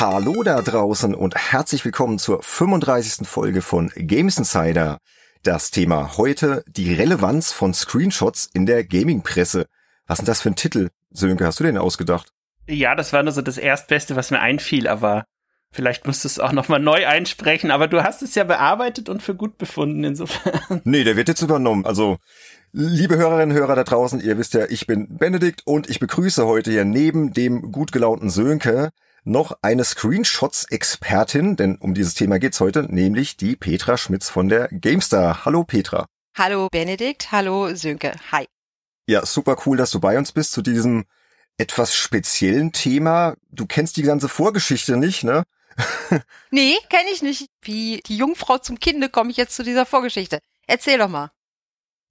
Hallo da draußen und herzlich willkommen zur 35. Folge von Games Insider. Das Thema heute die Relevanz von Screenshots in der Gaming-Presse. Was ist das für ein Titel? Sönke, hast du den ausgedacht? Ja, das war nur so das Erstbeste, was mir einfiel, aber vielleicht musst du es auch nochmal neu einsprechen, aber du hast es ja bearbeitet und für gut befunden, insofern. Nee, der wird jetzt übernommen. Also, liebe Hörerinnen und Hörer da draußen, ihr wisst ja, ich bin Benedikt und ich begrüße heute hier neben dem gut gelaunten Sönke noch eine Screenshots-Expertin, denn um dieses Thema geht's heute, nämlich die Petra Schmitz von der GameStar. Hallo Petra. Hallo Benedikt, hallo Sönke, hi. Ja, super cool, dass du bei uns bist zu diesem etwas speziellen Thema. Du kennst die ganze Vorgeschichte nicht, ne? nee, kenne ich nicht. Wie die Jungfrau zum Kinde komme ich jetzt zu dieser Vorgeschichte. Erzähl doch mal.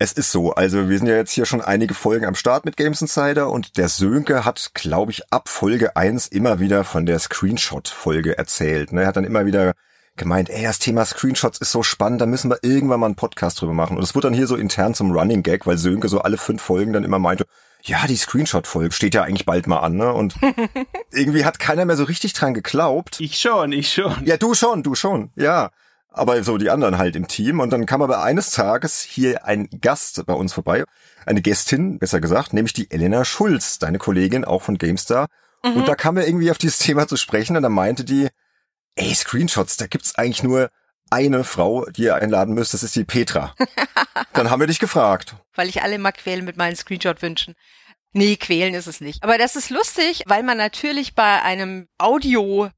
Es ist so, also wir sind ja jetzt hier schon einige Folgen am Start mit Games Insider und der Sönke hat, glaube ich, ab Folge eins immer wieder von der Screenshot-Folge erzählt. Ne? Er hat dann immer wieder gemeint, ey, das Thema Screenshots ist so spannend, da müssen wir irgendwann mal einen Podcast drüber machen. Und es wurde dann hier so intern zum Running Gag, weil Sönke so alle fünf Folgen dann immer meinte, ja, die Screenshot-Folge steht ja eigentlich bald mal an, ne? Und irgendwie hat keiner mehr so richtig dran geglaubt. Ich schon, ich schon. Ja, du schon, du schon, ja aber so die anderen halt im Team. Und dann kam aber eines Tages hier ein Gast bei uns vorbei, eine Gästin, besser gesagt, nämlich die Elena Schulz, deine Kollegin auch von GameStar. Mhm. Und da kam er irgendwie auf dieses Thema zu sprechen und dann meinte die, ey, Screenshots, da gibt's eigentlich nur eine Frau, die ihr einladen müsst, das ist die Petra. dann haben wir dich gefragt. Weil ich alle immer quälen mit meinen Screenshot-Wünschen. Nee, quälen ist es nicht. Aber das ist lustig, weil man natürlich bei einem Audio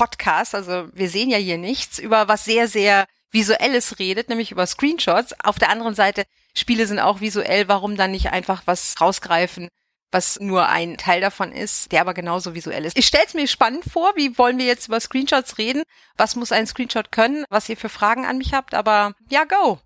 Podcast, also wir sehen ja hier nichts, über was sehr, sehr Visuelles redet, nämlich über Screenshots. Auf der anderen Seite, Spiele sind auch visuell, warum dann nicht einfach was rausgreifen, was nur ein Teil davon ist, der aber genauso visuell ist. Ich stelle es mir spannend vor, wie wollen wir jetzt über Screenshots reden? Was muss ein Screenshot können? Was ihr für Fragen an mich habt, aber ja, go.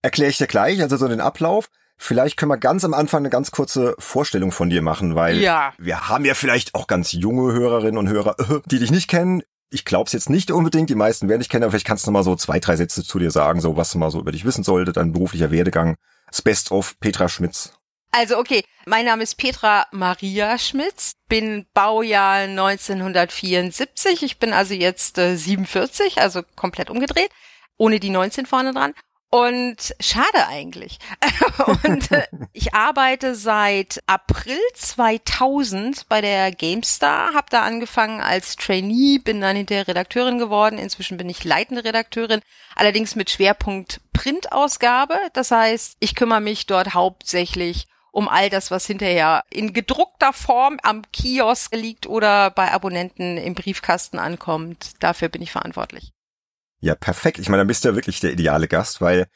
Erkläre ich dir gleich, also so den Ablauf. Vielleicht können wir ganz am Anfang eine ganz kurze Vorstellung von dir machen, weil ja. wir haben ja vielleicht auch ganz junge Hörerinnen und Hörer, die dich nicht kennen. Ich glaub's jetzt nicht unbedingt, die meisten werden dich kennen, aber vielleicht kannst du mal so zwei, drei Sätze zu dir sagen, so was mal so über dich wissen sollte, dein beruflicher Werdegang. Das Best of Petra Schmitz. Also okay, mein Name ist Petra Maria Schmitz, bin Baujahr 1974, ich bin also jetzt äh, 47, also komplett umgedreht, ohne die 19 vorne dran und schade eigentlich. und äh, ich arbeite seit April 2000 bei der GameStar, habe da angefangen als Trainee, bin dann hinterher Redakteurin geworden. Inzwischen bin ich leitende Redakteurin, allerdings mit Schwerpunkt Printausgabe. Das heißt, ich kümmere mich dort hauptsächlich um all das, was hinterher in gedruckter Form am Kiosk liegt oder bei Abonnenten im Briefkasten ankommt. Dafür bin ich verantwortlich. Ja, perfekt. Ich meine, dann bist du ja wirklich der ideale Gast, weil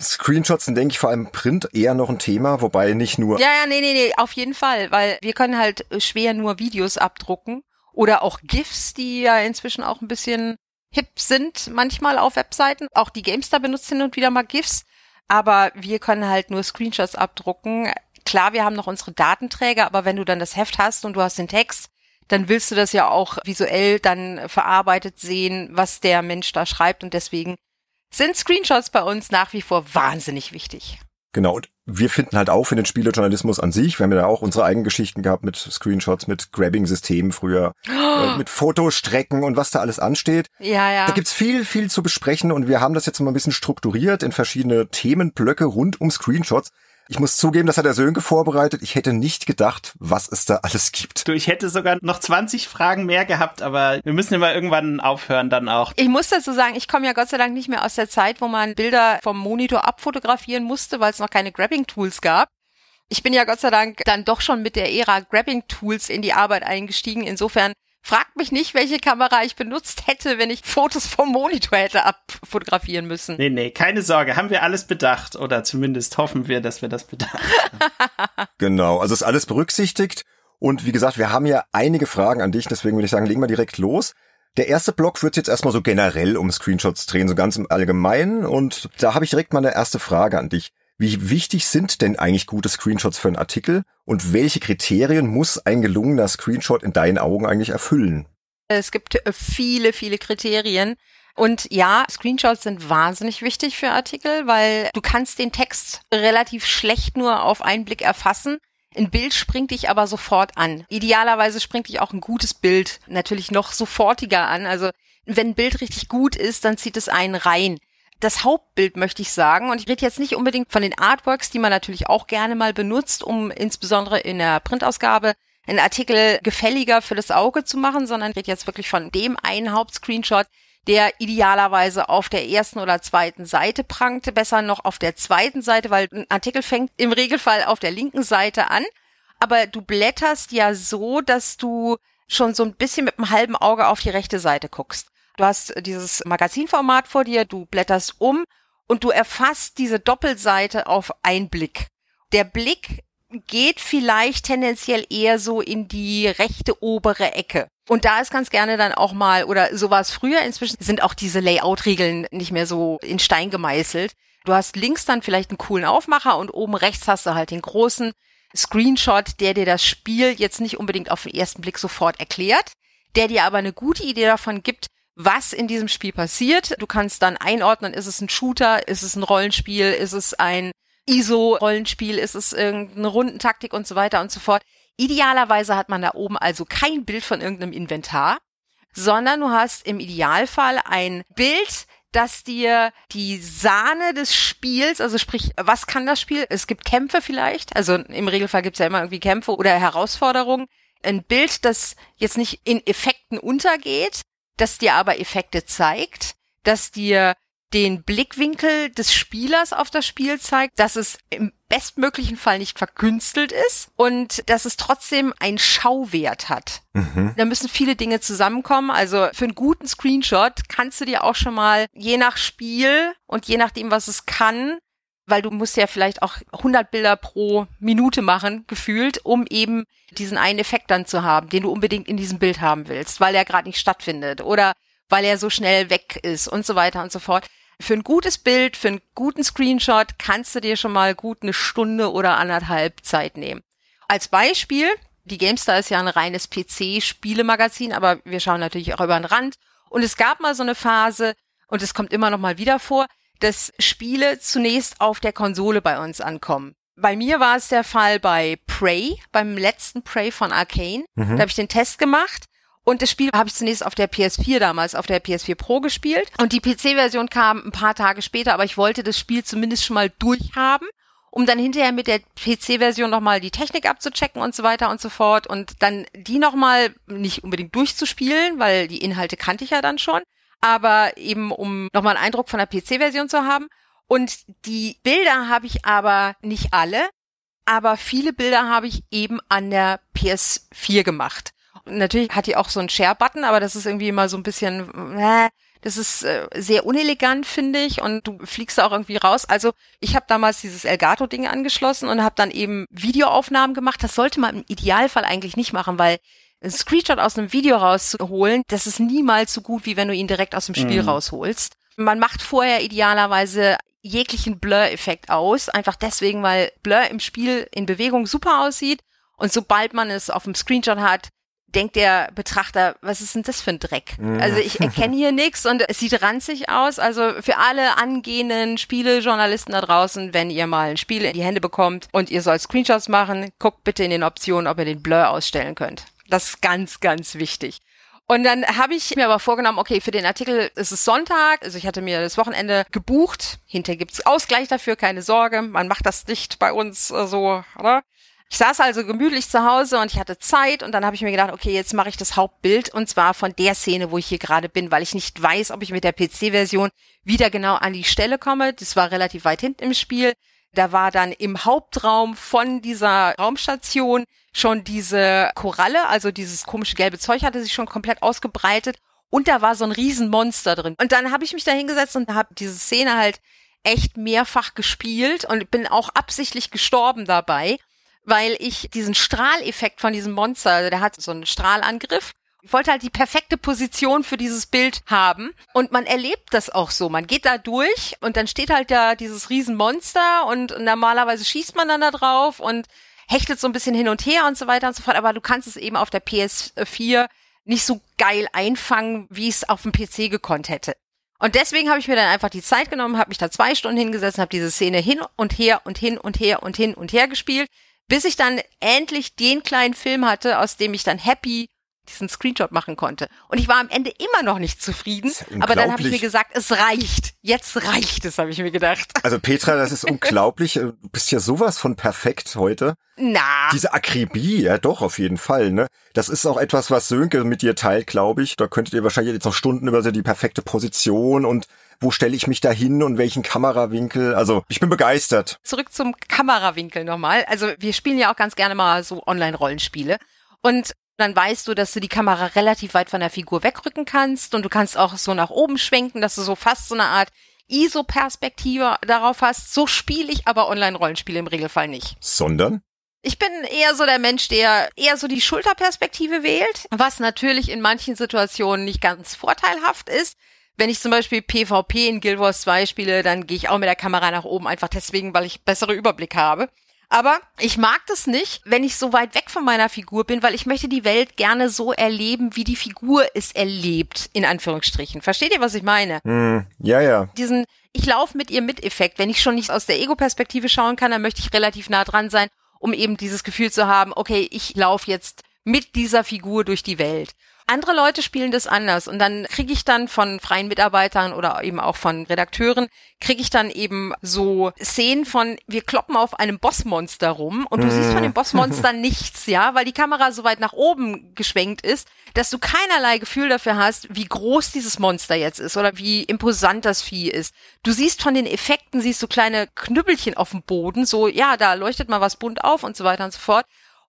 Screenshots sind, denke ich, vor allem Print eher noch ein Thema, wobei nicht nur. Ja, ja, nee, nee, nee, auf jeden Fall, weil wir können halt schwer nur Videos abdrucken oder auch GIFs, die ja inzwischen auch ein bisschen hip sind, manchmal auf Webseiten. Auch die GameStar benutzt hin und wieder mal GIFs, aber wir können halt nur Screenshots abdrucken. Klar, wir haben noch unsere Datenträger, aber wenn du dann das Heft hast und du hast den Text, dann willst du das ja auch visuell dann verarbeitet sehen, was der Mensch da schreibt. Und deswegen sind Screenshots bei uns nach wie vor wahnsinnig wichtig. Genau, und wir finden halt auch für den Spielejournalismus an sich, wir haben ja auch unsere eigenen Geschichten gehabt mit Screenshots, mit Grabbing-Systemen früher, oh. mit Fotostrecken und was da alles ansteht. Ja, ja. Da gibt's viel, viel zu besprechen und wir haben das jetzt mal ein bisschen strukturiert in verschiedene Themenblöcke rund um Screenshots. Ich muss zugeben, das hat der Sönke vorbereitet. Ich hätte nicht gedacht, was es da alles gibt. Du, ich hätte sogar noch 20 Fragen mehr gehabt, aber wir müssen immer irgendwann aufhören dann auch. Ich muss dazu sagen, ich komme ja Gott sei Dank nicht mehr aus der Zeit, wo man Bilder vom Monitor abfotografieren musste, weil es noch keine Grabbing-Tools gab. Ich bin ja Gott sei Dank dann doch schon mit der Ära Grabbing-Tools in die Arbeit eingestiegen. Insofern Fragt mich nicht, welche Kamera ich benutzt hätte, wenn ich Fotos vom Monitor hätte abfotografieren müssen. Nee, nee, keine Sorge, haben wir alles bedacht oder zumindest hoffen wir, dass wir das bedacht haben. genau, also ist alles berücksichtigt und wie gesagt, wir haben ja einige Fragen an dich, deswegen würde ich sagen, legen wir direkt los. Der erste Block wird jetzt erstmal so generell um Screenshots drehen, so ganz im Allgemeinen und da habe ich direkt mal eine erste Frage an dich. Wie wichtig sind denn eigentlich gute Screenshots für einen Artikel und welche Kriterien muss ein gelungener Screenshot in deinen Augen eigentlich erfüllen? Es gibt äh, viele, viele Kriterien. Und ja, Screenshots sind wahnsinnig wichtig für Artikel, weil du kannst den Text relativ schlecht nur auf einen Blick erfassen. Ein Bild springt dich aber sofort an. Idealerweise springt dich auch ein gutes Bild natürlich noch sofortiger an. Also wenn ein Bild richtig gut ist, dann zieht es einen rein. Das Hauptbild möchte ich sagen, und ich rede jetzt nicht unbedingt von den Artworks, die man natürlich auch gerne mal benutzt, um insbesondere in der Printausgabe einen Artikel gefälliger für das Auge zu machen, sondern ich rede jetzt wirklich von dem einen Hauptscreenshot, der idealerweise auf der ersten oder zweiten Seite prangte, besser noch auf der zweiten Seite, weil ein Artikel fängt im Regelfall auf der linken Seite an, aber du blätterst ja so, dass du schon so ein bisschen mit einem halben Auge auf die rechte Seite guckst. Du hast dieses Magazinformat vor dir, du blätterst um und du erfasst diese Doppelseite auf einen Blick. Der Blick geht vielleicht tendenziell eher so in die rechte obere Ecke. Und da ist ganz gerne dann auch mal, oder so war es früher, inzwischen sind auch diese Layout-Regeln nicht mehr so in Stein gemeißelt. Du hast links dann vielleicht einen coolen Aufmacher und oben rechts hast du halt den großen Screenshot, der dir das Spiel jetzt nicht unbedingt auf den ersten Blick sofort erklärt, der dir aber eine gute Idee davon gibt, was in diesem Spiel passiert. Du kannst dann einordnen, ist es ein Shooter, ist es ein Rollenspiel, ist es ein ISO-Rollenspiel, ist es irgendeine Rundentaktik und so weiter und so fort. Idealerweise hat man da oben also kein Bild von irgendeinem Inventar, sondern du hast im Idealfall ein Bild, das dir die Sahne des Spiels, also sprich, was kann das Spiel? Es gibt Kämpfe vielleicht, also im Regelfall gibt es ja immer irgendwie Kämpfe oder Herausforderungen. Ein Bild, das jetzt nicht in Effekten untergeht, das dir aber Effekte zeigt, das dir den Blickwinkel des Spielers auf das Spiel zeigt, dass es im bestmöglichen Fall nicht verkünstelt ist und dass es trotzdem einen Schauwert hat. Mhm. Da müssen viele Dinge zusammenkommen. Also für einen guten Screenshot kannst du dir auch schon mal je nach Spiel und je nachdem, was es kann, weil du musst ja vielleicht auch 100 Bilder pro Minute machen, gefühlt, um eben diesen einen Effekt dann zu haben, den du unbedingt in diesem Bild haben willst, weil er gerade nicht stattfindet oder weil er so schnell weg ist und so weiter und so fort. Für ein gutes Bild, für einen guten Screenshot kannst du dir schon mal gut eine Stunde oder anderthalb Zeit nehmen. Als Beispiel, die GameStar ist ja ein reines PC-Spielemagazin, aber wir schauen natürlich auch über den Rand. Und es gab mal so eine Phase, und es kommt immer noch mal wieder vor, dass Spiele zunächst auf der Konsole bei uns ankommen. Bei mir war es der Fall bei Prey, beim letzten Prey von Arcane. Mhm. Da habe ich den Test gemacht und das Spiel habe ich zunächst auf der PS4 damals, auf der PS4 Pro gespielt. Und die PC-Version kam ein paar Tage später, aber ich wollte das Spiel zumindest schon mal durchhaben, um dann hinterher mit der PC-Version nochmal die Technik abzuchecken und so weiter und so fort. Und dann die nochmal nicht unbedingt durchzuspielen, weil die Inhalte kannte ich ja dann schon, aber eben um nochmal einen Eindruck von der PC-Version zu haben. Und die Bilder habe ich aber nicht alle, aber viele Bilder habe ich eben an der PS4 gemacht. Natürlich hat die auch so einen Share-Button, aber das ist irgendwie immer so ein bisschen, äh, das ist äh, sehr unelegant, finde ich, und du fliegst da auch irgendwie raus. Also ich habe damals dieses Elgato-Ding angeschlossen und habe dann eben Videoaufnahmen gemacht. Das sollte man im Idealfall eigentlich nicht machen, weil ein Screenshot aus einem Video rauszuholen, das ist niemals so gut, wie wenn du ihn direkt aus dem Spiel mhm. rausholst. Man macht vorher idealerweise jeglichen Blur-Effekt aus, einfach deswegen, weil Blur im Spiel in Bewegung super aussieht und sobald man es auf dem Screenshot hat, denkt der Betrachter, was ist denn das für ein Dreck? Mhm. Also ich erkenne hier nichts und es sieht ranzig aus. Also für alle angehenden Spielejournalisten da draußen, wenn ihr mal ein Spiel in die Hände bekommt und ihr sollt Screenshots machen, guckt bitte in den Optionen, ob ihr den Blur ausstellen könnt. Das ist ganz, ganz wichtig. Und dann habe ich mir aber vorgenommen, okay, für den Artikel ist es Sonntag, also ich hatte mir das Wochenende gebucht. Hinterher gibt's Ausgleich dafür, keine Sorge. Man macht das nicht bei uns äh, so, oder? Ich saß also gemütlich zu Hause und ich hatte Zeit und dann habe ich mir gedacht, okay, jetzt mache ich das Hauptbild und zwar von der Szene, wo ich hier gerade bin, weil ich nicht weiß, ob ich mit der PC-Version wieder genau an die Stelle komme. Das war relativ weit hinten im Spiel. Da war dann im Hauptraum von dieser Raumstation schon diese Koralle, also dieses komische gelbe Zeug hatte sich schon komplett ausgebreitet und da war so ein Riesenmonster drin. Und dann habe ich mich da hingesetzt und habe diese Szene halt echt mehrfach gespielt und bin auch absichtlich gestorben dabei weil ich diesen Strahleffekt von diesem Monster, also der hat so einen Strahlangriff. Ich wollte halt die perfekte Position für dieses Bild haben. Und man erlebt das auch so. Man geht da durch und dann steht halt da dieses Riesenmonster und normalerweise schießt man dann da drauf und hechtet so ein bisschen hin und her und so weiter und so fort. Aber du kannst es eben auf der PS4 nicht so geil einfangen, wie es auf dem PC gekonnt hätte. Und deswegen habe ich mir dann einfach die Zeit genommen, habe mich da zwei Stunden hingesetzt, habe diese Szene hin und her und hin und her und hin und her gespielt, bis ich dann endlich den kleinen Film hatte, aus dem ich dann happy diesen Screenshot machen konnte. Und ich war am Ende immer noch nicht zufrieden, aber dann habe ich mir gesagt, es reicht. Jetzt reicht es, habe ich mir gedacht. Also Petra, das ist unglaublich. Du bist ja sowas von perfekt heute. Na. Diese Akribie, ja doch, auf jeden Fall. Ne? Das ist auch etwas, was Sönke mit dir teilt, glaube ich. Da könntet ihr wahrscheinlich jetzt noch Stunden über so die perfekte Position und wo stelle ich mich da hin und welchen Kamerawinkel. Also ich bin begeistert. Zurück zum Kamerawinkel nochmal. Also wir spielen ja auch ganz gerne mal so Online-Rollenspiele. Und dann weißt du, dass du die Kamera relativ weit von der Figur wegrücken kannst und du kannst auch so nach oben schwenken, dass du so fast so eine Art ISO-Perspektive darauf hast. So spiele ich aber Online-Rollenspiele im Regelfall nicht. Sondern? Ich bin eher so der Mensch, der eher so die Schulterperspektive wählt, was natürlich in manchen Situationen nicht ganz vorteilhaft ist. Wenn ich zum Beispiel PvP in Guild Wars 2 spiele, dann gehe ich auch mit der Kamera nach oben, einfach deswegen, weil ich bessere Überblick habe. Aber ich mag das nicht, wenn ich so weit weg von meiner Figur bin, weil ich möchte die Welt gerne so erleben, wie die Figur es erlebt, in Anführungsstrichen. Versteht ihr, was ich meine? Mm, ja, ja. Diesen Ich laufe mit ihr mit Effekt. Wenn ich schon nicht aus der Ego-Perspektive schauen kann, dann möchte ich relativ nah dran sein, um eben dieses Gefühl zu haben, okay, ich laufe jetzt mit dieser Figur durch die Welt. Andere Leute spielen das anders und dann kriege ich dann von freien Mitarbeitern oder eben auch von Redakteuren, kriege ich dann eben so Szenen von, wir kloppen auf einem Bossmonster rum und du siehst von dem mhm. Bossmonster nichts, ja, weil die Kamera so weit nach oben geschwenkt ist, dass du keinerlei Gefühl dafür hast, wie groß dieses Monster jetzt ist oder wie imposant das Vieh ist. Du siehst von den Effekten, siehst du kleine Knüppelchen auf dem Boden, so, ja, da leuchtet mal was bunt auf und so weiter und so fort.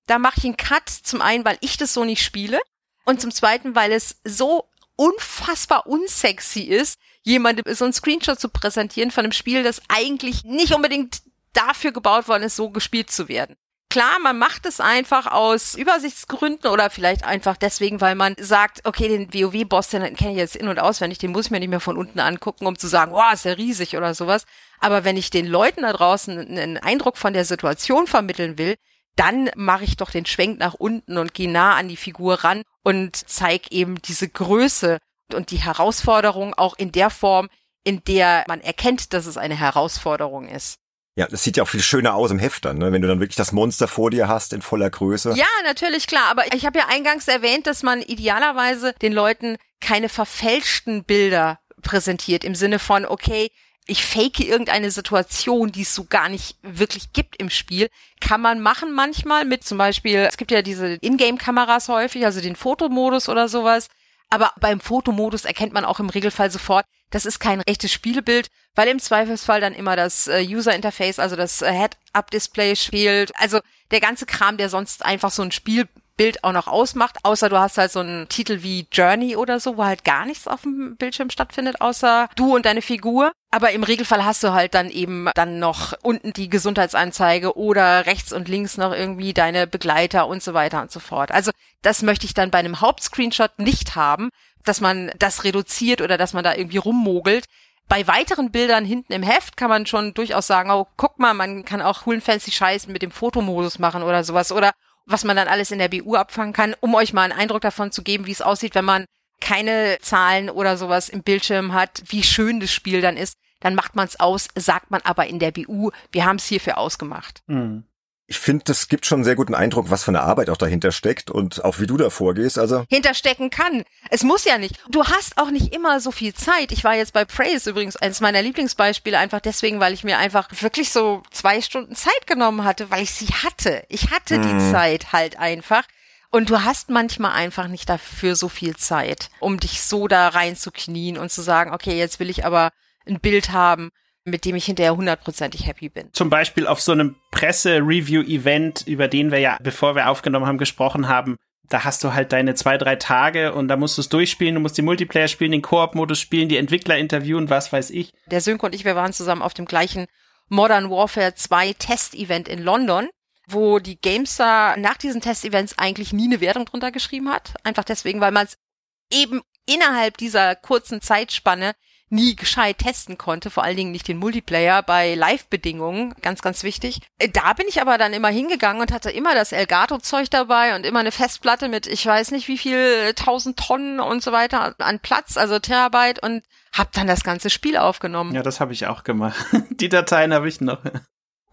Da mache ich einen Cut, zum einen, weil ich das so nicht spiele und zum Zweiten, weil es so unfassbar unsexy ist, jemandem so einen Screenshot zu präsentieren von einem Spiel, das eigentlich nicht unbedingt dafür gebaut worden ist, so gespielt zu werden. Klar, man macht es einfach aus Übersichtsgründen oder vielleicht einfach deswegen, weil man sagt, okay, den WoW-Boss, den kenne ich jetzt in- und auswendig, den muss ich mir nicht mehr von unten angucken, um zu sagen, wow, ist ja riesig oder sowas. Aber wenn ich den Leuten da draußen einen Eindruck von der Situation vermitteln will, dann mache ich doch den Schwenk nach unten und gehe nah an die Figur ran und zeige eben diese Größe und die Herausforderung auch in der Form, in der man erkennt, dass es eine Herausforderung ist. Ja, das sieht ja auch viel schöner aus im Heft dann, ne? wenn du dann wirklich das Monster vor dir hast in voller Größe. Ja, natürlich, klar. Aber ich habe ja eingangs erwähnt, dass man idealerweise den Leuten keine verfälschten Bilder präsentiert im Sinne von, okay, ich fake irgendeine Situation, die es so gar nicht wirklich gibt im Spiel, kann man machen manchmal mit zum Beispiel, es gibt ja diese Ingame-Kameras häufig, also den Fotomodus oder sowas. Aber beim Fotomodus erkennt man auch im Regelfall sofort, das ist kein echtes Spielbild, weil im Zweifelsfall dann immer das äh, User Interface, also das äh, Head-Up-Display spielt. Also der ganze Kram, der sonst einfach so ein Spiel Bild auch noch ausmacht, außer du hast halt so einen Titel wie Journey oder so, wo halt gar nichts auf dem Bildschirm stattfindet, außer du und deine Figur. Aber im Regelfall hast du halt dann eben dann noch unten die Gesundheitsanzeige oder rechts und links noch irgendwie deine Begleiter und so weiter und so fort. Also das möchte ich dann bei einem Hauptscreenshot nicht haben, dass man das reduziert oder dass man da irgendwie rummogelt. Bei weiteren Bildern hinten im Heft kann man schon durchaus sagen, oh, guck mal, man kann auch coolen fancy Scheiß mit dem Fotomodus machen oder sowas oder was man dann alles in der BU abfangen kann, um euch mal einen Eindruck davon zu geben, wie es aussieht, wenn man keine Zahlen oder sowas im Bildschirm hat, wie schön das Spiel dann ist. Dann macht man es aus, sagt man aber in der BU, wir haben es hierfür ausgemacht. Mhm ich finde, das gibt schon einen sehr guten Eindruck, was für eine Arbeit auch dahinter steckt und auch wie du da vorgehst. Also hinterstecken kann. Es muss ja nicht. Du hast auch nicht immer so viel Zeit. Ich war jetzt bei Praise übrigens eines meiner Lieblingsbeispiele einfach deswegen, weil ich mir einfach wirklich so zwei Stunden Zeit genommen hatte, weil ich sie hatte. Ich hatte mhm. die Zeit halt einfach. Und du hast manchmal einfach nicht dafür so viel Zeit, um dich so da reinzuknien und zu sagen, okay, jetzt will ich aber ein Bild haben mit dem ich hinterher hundertprozentig happy bin. Zum Beispiel auf so einem Presse-Review-Event, über den wir ja, bevor wir aufgenommen haben, gesprochen haben, da hast du halt deine zwei, drei Tage und da musst du es durchspielen, du musst die Multiplayer spielen, den Koop-Modus spielen, die Entwickler interviewen, was weiß ich. Der Sönke und ich, wir waren zusammen auf dem gleichen Modern Warfare 2 Test-Event in London, wo die GameStar nach diesen Test-Events eigentlich nie eine Wertung drunter geschrieben hat. Einfach deswegen, weil man es eben innerhalb dieser kurzen Zeitspanne nie gescheit testen konnte, vor allen Dingen nicht den Multiplayer bei Live-Bedingungen, ganz, ganz wichtig. Äh, da bin ich aber dann immer hingegangen und hatte immer das Elgato-Zeug dabei und immer eine Festplatte mit, ich weiß nicht wie viel, tausend Tonnen und so weiter an Platz, also Terabyte und hab dann das ganze Spiel aufgenommen. Ja, das habe ich auch gemacht. Die Dateien habe ich noch.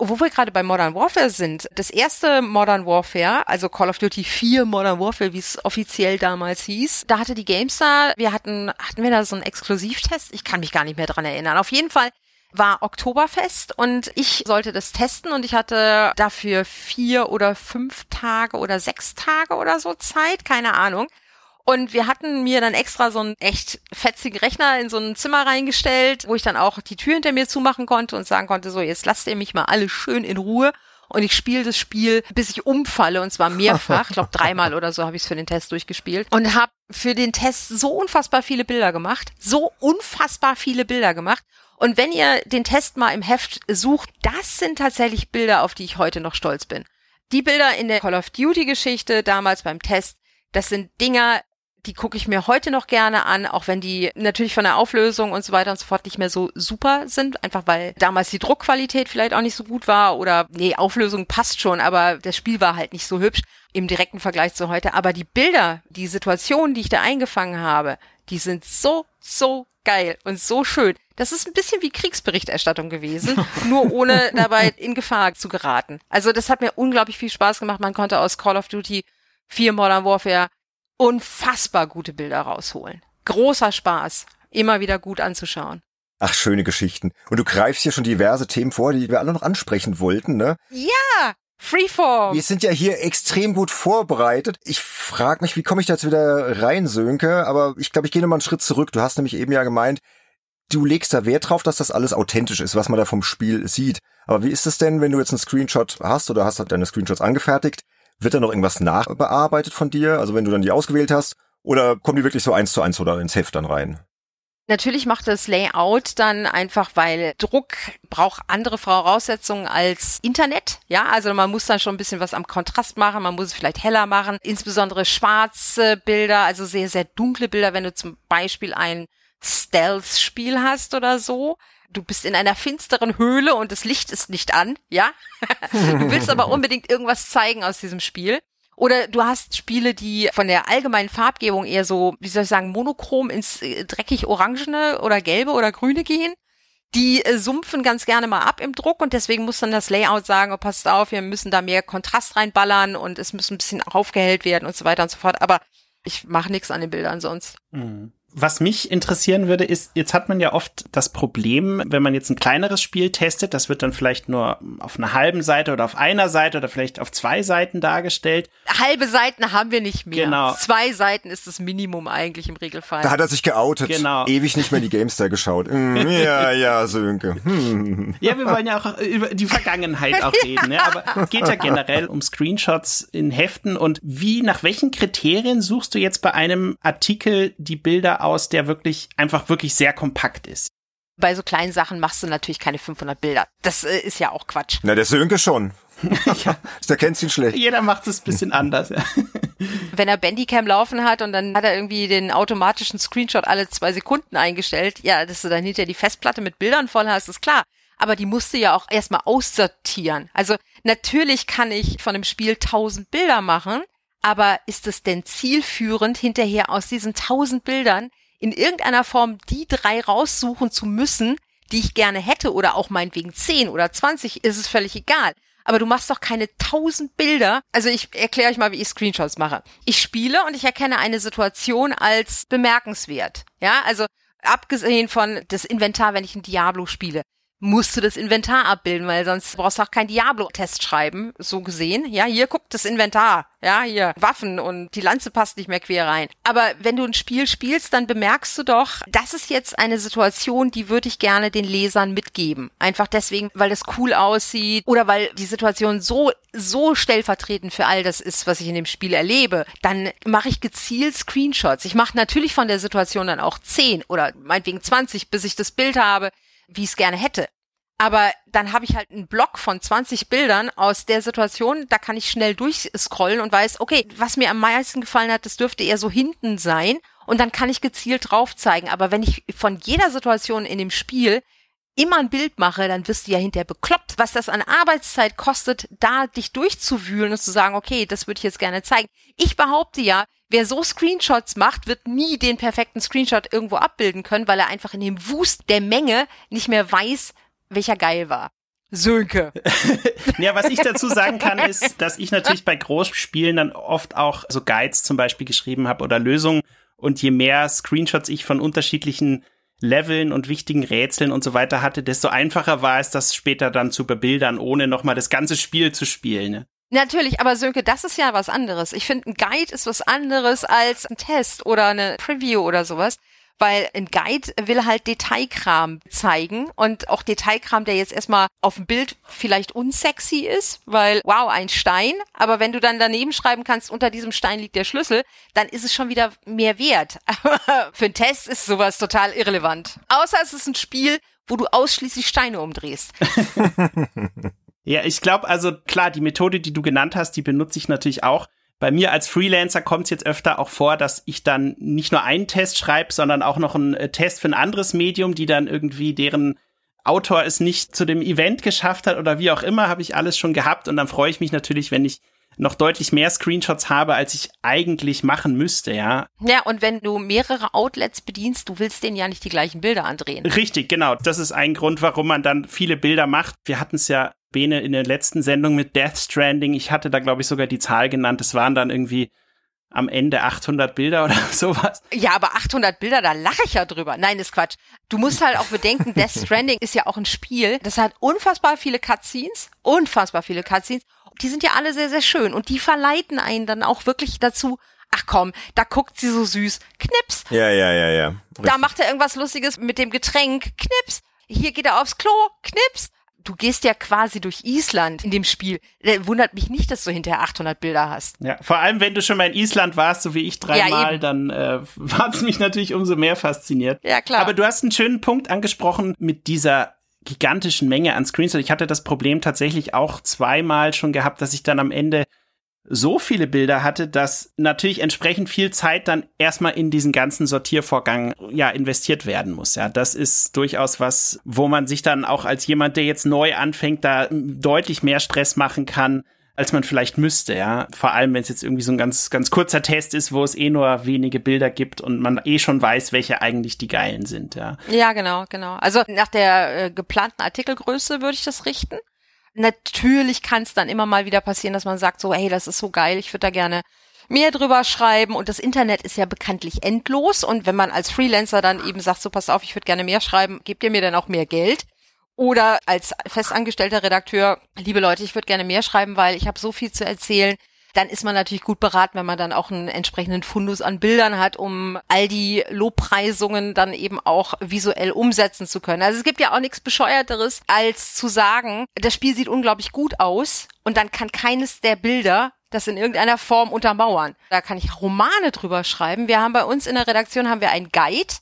Wo wir gerade bei Modern Warfare sind, das erste Modern Warfare, also Call of Duty 4 Modern Warfare, wie es offiziell damals hieß, da hatte die GameStar, wir hatten, hatten wir da so einen Exklusivtest? Ich kann mich gar nicht mehr dran erinnern. Auf jeden Fall war Oktoberfest und ich sollte das testen und ich hatte dafür vier oder fünf Tage oder sechs Tage oder so Zeit, keine Ahnung. Und wir hatten mir dann extra so einen echt fetzigen Rechner in so ein Zimmer reingestellt, wo ich dann auch die Tür hinter mir zumachen konnte und sagen konnte, so jetzt lasst ihr mich mal alle schön in Ruhe. Und ich spiele das Spiel, bis ich umfalle, und zwar mehrfach. Ich glaube, dreimal oder so habe ich es für den Test durchgespielt. Und habe für den Test so unfassbar viele Bilder gemacht. So unfassbar viele Bilder gemacht. Und wenn ihr den Test mal im Heft sucht, das sind tatsächlich Bilder, auf die ich heute noch stolz bin. Die Bilder in der Call of Duty Geschichte damals beim Test, das sind Dinger, die gucke ich mir heute noch gerne an, auch wenn die natürlich von der Auflösung und so weiter und so fort nicht mehr so super sind, einfach weil damals die Druckqualität vielleicht auch nicht so gut war oder nee, Auflösung passt schon, aber das Spiel war halt nicht so hübsch im direkten Vergleich zu heute. Aber die Bilder, die Situationen, die ich da eingefangen habe, die sind so, so geil und so schön. Das ist ein bisschen wie Kriegsberichterstattung gewesen, nur ohne dabei in Gefahr zu geraten. Also das hat mir unglaublich viel Spaß gemacht. Man konnte aus Call of Duty 4 Modern Warfare unfassbar gute Bilder rausholen. Großer Spaß, immer wieder gut anzuschauen. Ach, schöne Geschichten. Und du greifst hier schon diverse Themen vor, die wir alle noch ansprechen wollten, ne? Ja, Freeform. Wir sind ja hier extrem gut vorbereitet. Ich frage mich, wie komme ich da jetzt wieder rein, Sönke? Aber ich glaube, ich gehe nochmal einen Schritt zurück. Du hast nämlich eben ja gemeint, du legst da Wert drauf, dass das alles authentisch ist, was man da vom Spiel sieht. Aber wie ist es denn, wenn du jetzt einen Screenshot hast oder hast halt deine Screenshots angefertigt? Wird da noch irgendwas nachbearbeitet von dir? Also wenn du dann die ausgewählt hast? Oder kommen die wirklich so eins zu eins oder ins Heft dann rein? Natürlich macht das Layout dann einfach, weil Druck braucht andere Voraussetzungen als Internet. Ja, also man muss dann schon ein bisschen was am Kontrast machen, man muss es vielleicht heller machen, insbesondere schwarze Bilder, also sehr, sehr dunkle Bilder, wenn du zum Beispiel ein Stealth-Spiel hast oder so du bist in einer finsteren Höhle und das Licht ist nicht an, ja? du willst aber unbedingt irgendwas zeigen aus diesem Spiel. Oder du hast Spiele, die von der allgemeinen Farbgebung eher so, wie soll ich sagen, monochrom ins äh, dreckig orangene oder gelbe oder grüne gehen. Die äh, sumpfen ganz gerne mal ab im Druck und deswegen muss dann das Layout sagen, oh, passt auf, wir müssen da mehr Kontrast reinballern und es muss ein bisschen aufgehellt werden und so weiter und so fort. Aber ich mache nichts an den Bildern sonst. Mhm. Was mich interessieren würde, ist, jetzt hat man ja oft das Problem, wenn man jetzt ein kleineres Spiel testet, das wird dann vielleicht nur auf einer halben Seite oder auf einer Seite oder vielleicht auf zwei Seiten dargestellt. Halbe Seiten haben wir nicht mehr. Genau. Zwei Seiten ist das Minimum eigentlich im Regelfall. Da hat er sich geoutet. Genau. Ewig nicht mehr in die Gamestar geschaut. Mm, ja, ja, Sönke. Hm. Ja, wir wollen ja auch über die Vergangenheit auch reden, ne? aber es geht ja generell um Screenshots in Heften und wie, nach welchen Kriterien suchst du jetzt bei einem Artikel die Bilder aus, der wirklich einfach wirklich sehr kompakt ist. Bei so kleinen Sachen machst du natürlich keine 500 Bilder. Das äh, ist ja auch Quatsch. Na, der Sönke schon. ja. Der kennt ihn schlecht. Jeder macht es ein bisschen anders. Ja. Wenn er Bandicam laufen hat und dann hat er irgendwie den automatischen Screenshot alle zwei Sekunden eingestellt, ja, dass du dann hinterher die Festplatte mit Bildern voll hast, ist klar. Aber die musst du ja auch erstmal aussortieren. Also natürlich kann ich von einem Spiel tausend Bilder machen, aber ist es denn zielführend, hinterher aus diesen tausend Bildern in irgendeiner Form die drei raussuchen zu müssen, die ich gerne hätte oder auch meinetwegen zehn oder zwanzig, ist es völlig egal. Aber du machst doch keine tausend Bilder. Also ich erkläre euch mal, wie ich Screenshots mache. Ich spiele und ich erkenne eine Situation als bemerkenswert. Ja, also abgesehen von das Inventar, wenn ich ein Diablo spiele musst du das Inventar abbilden, weil sonst brauchst du auch kein Diablo-Test schreiben, so gesehen. Ja, hier guckt das Inventar. Ja, hier Waffen und die Lanze passt nicht mehr quer rein. Aber wenn du ein Spiel spielst, dann bemerkst du doch, das ist jetzt eine Situation, die würde ich gerne den Lesern mitgeben. Einfach deswegen, weil das cool aussieht oder weil die Situation so, so stellvertretend für all das ist, was ich in dem Spiel erlebe. Dann mache ich gezielt Screenshots. Ich mache natürlich von der Situation dann auch 10 oder meinetwegen 20, bis ich das Bild habe, wie ich es gerne hätte. Aber dann habe ich halt einen Block von 20 Bildern aus der Situation, da kann ich schnell durchscrollen und weiß, okay, was mir am meisten gefallen hat, das dürfte eher so hinten sein und dann kann ich gezielt drauf zeigen. Aber wenn ich von jeder Situation in dem Spiel immer ein Bild mache, dann wirst du ja hinterher bekloppt, was das an Arbeitszeit kostet, da dich durchzuwühlen und zu sagen, okay, das würde ich jetzt gerne zeigen. Ich behaupte ja, wer so Screenshots macht, wird nie den perfekten Screenshot irgendwo abbilden können, weil er einfach in dem Wust der Menge nicht mehr weiß, welcher geil war. Sönke. ja, was ich dazu sagen kann, ist, dass ich natürlich bei Großspielen dann oft auch so Guides zum Beispiel geschrieben habe oder Lösungen. Und je mehr Screenshots ich von unterschiedlichen Leveln und wichtigen Rätseln und so weiter hatte, desto einfacher war es, das später dann zu bebildern, ohne nochmal das ganze Spiel zu spielen. Ne? Natürlich, aber Sönke, das ist ja was anderes. Ich finde, ein Guide ist was anderes als ein Test oder eine Preview oder sowas weil ein Guide will halt Detailkram zeigen und auch Detailkram, der jetzt erstmal auf dem Bild vielleicht unsexy ist, weil wow, ein Stein, aber wenn du dann daneben schreiben kannst, unter diesem Stein liegt der Schlüssel, dann ist es schon wieder mehr wert. für einen Test ist sowas total irrelevant. Außer es ist ein Spiel, wo du ausschließlich Steine umdrehst. ja, ich glaube, also klar, die Methode, die du genannt hast, die benutze ich natürlich auch bei mir als Freelancer kommt es jetzt öfter auch vor, dass ich dann nicht nur einen Test schreibe, sondern auch noch einen äh, Test für ein anderes Medium, die dann irgendwie deren Autor es nicht zu dem Event geschafft hat oder wie auch immer, habe ich alles schon gehabt und dann freue ich mich natürlich, wenn ich noch deutlich mehr Screenshots habe, als ich eigentlich machen müsste, ja. Ja, und wenn du mehrere Outlets bedienst, du willst denen ja nicht die gleichen Bilder andrehen. Richtig, genau. Das ist ein Grund, warum man dann viele Bilder macht. Wir hatten es ja Bene in der letzten Sendung mit Death Stranding. Ich hatte da, glaube ich, sogar die Zahl genannt. Es waren dann irgendwie am Ende 800 Bilder oder sowas. Ja, aber 800 Bilder, da lache ich ja drüber. Nein, ist Quatsch. Du musst halt auch bedenken, Death Stranding ist ja auch ein Spiel. Das hat unfassbar viele Cutscenes, unfassbar viele Cutscenes. Die sind ja alle sehr, sehr schön und die verleiten einen dann auch wirklich dazu, ach komm, da guckt sie so süß, knips. Ja, ja, ja, ja. Richtig. Da macht er irgendwas Lustiges mit dem Getränk, knips. Hier geht er aufs Klo, knips du gehst ja quasi durch Island in dem Spiel. Da wundert mich nicht, dass du hinterher 800 Bilder hast. Ja, vor allem, wenn du schon mal in Island warst, so wie ich dreimal, ja, dann äh, hat es mich natürlich umso mehr fasziniert. Ja, klar. Aber du hast einen schönen Punkt angesprochen mit dieser gigantischen Menge an Screenshots. Ich hatte das Problem tatsächlich auch zweimal schon gehabt, dass ich dann am Ende so viele Bilder hatte, dass natürlich entsprechend viel Zeit dann erstmal in diesen ganzen Sortiervorgang ja investiert werden muss. Ja, das ist durchaus was, wo man sich dann auch als jemand, der jetzt neu anfängt, da deutlich mehr Stress machen kann, als man vielleicht müsste, ja. Vor allem, wenn es jetzt irgendwie so ein ganz, ganz kurzer Test ist, wo es eh nur wenige Bilder gibt und man eh schon weiß, welche eigentlich die geilen sind, ja. Ja, genau, genau. Also nach der äh, geplanten Artikelgröße würde ich das richten. Natürlich kann es dann immer mal wieder passieren, dass man sagt so, hey, das ist so geil, ich würde da gerne mehr drüber schreiben. Und das Internet ist ja bekanntlich endlos. Und wenn man als Freelancer dann eben sagt, so pass auf, ich würde gerne mehr schreiben, gebt ihr mir dann auch mehr Geld? Oder als festangestellter Redakteur, liebe Leute, ich würde gerne mehr schreiben, weil ich habe so viel zu erzählen, dann ist man natürlich gut beraten, wenn man dann auch einen entsprechenden Fundus an Bildern hat, um all die Lobpreisungen dann eben auch visuell umsetzen zu können. Also es gibt ja auch nichts Bescheuerteres, als zu sagen, das Spiel sieht unglaublich gut aus und dann kann keines der Bilder das in irgendeiner Form untermauern. Da kann ich Romane drüber schreiben. Wir haben bei uns in der Redaktion haben wir einen Guide,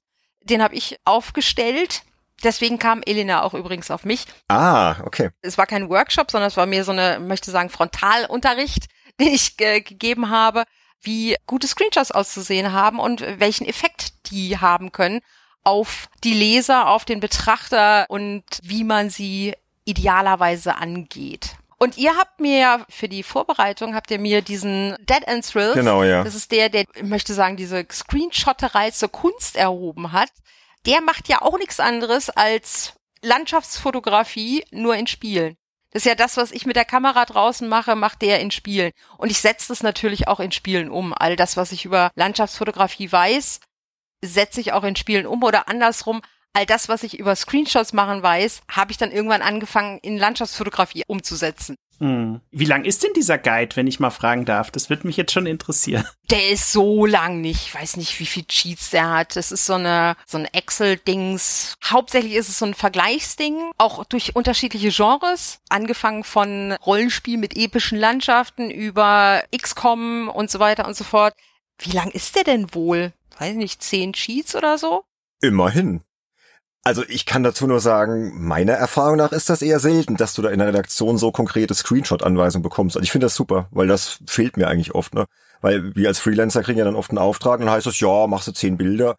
den habe ich aufgestellt. Deswegen kam Elena auch übrigens auf mich. Ah, okay. Es war kein Workshop, sondern es war mir so eine, möchte sagen, Frontalunterricht den ich äh, gegeben habe, wie gute Screenshots auszusehen haben und welchen Effekt die haben können auf die Leser, auf den Betrachter und wie man sie idealerweise angeht. Und ihr habt mir ja für die Vorbereitung habt ihr mir diesen Dead End Thrills, genau, ja. das ist der, der ich möchte sagen, diese Screenshotterei zur Kunst erhoben hat. Der macht ja auch nichts anderes als Landschaftsfotografie nur in Spielen. Das ist ja das, was ich mit der Kamera draußen mache, macht der in Spielen. Und ich setze das natürlich auch in Spielen um. All das, was ich über Landschaftsfotografie weiß, setze ich auch in Spielen um oder andersrum. All das, was ich über Screenshots machen weiß, habe ich dann irgendwann angefangen, in Landschaftsfotografie umzusetzen. Hm. Wie lang ist denn dieser Guide, wenn ich mal fragen darf? Das wird mich jetzt schon interessieren. Der ist so lang nicht. Ich weiß nicht, wie viel Cheats der hat. Das ist so eine, so ein Excel-Dings. Hauptsächlich ist es so ein Vergleichsding, auch durch unterschiedliche Genres. Angefangen von Rollenspiel mit epischen Landschaften über XCOM und so weiter und so fort. Wie lang ist der denn wohl? Weiß nicht, zehn Cheats oder so? Immerhin. Also ich kann dazu nur sagen, meiner Erfahrung nach ist das eher selten, dass du da in der Redaktion so konkrete Screenshot-Anweisungen bekommst. Also ich finde das super, weil das fehlt mir eigentlich oft, ne? Weil wir als Freelancer kriegen ja dann oft einen Auftrag und dann heißt es, ja, machst du zehn Bilder.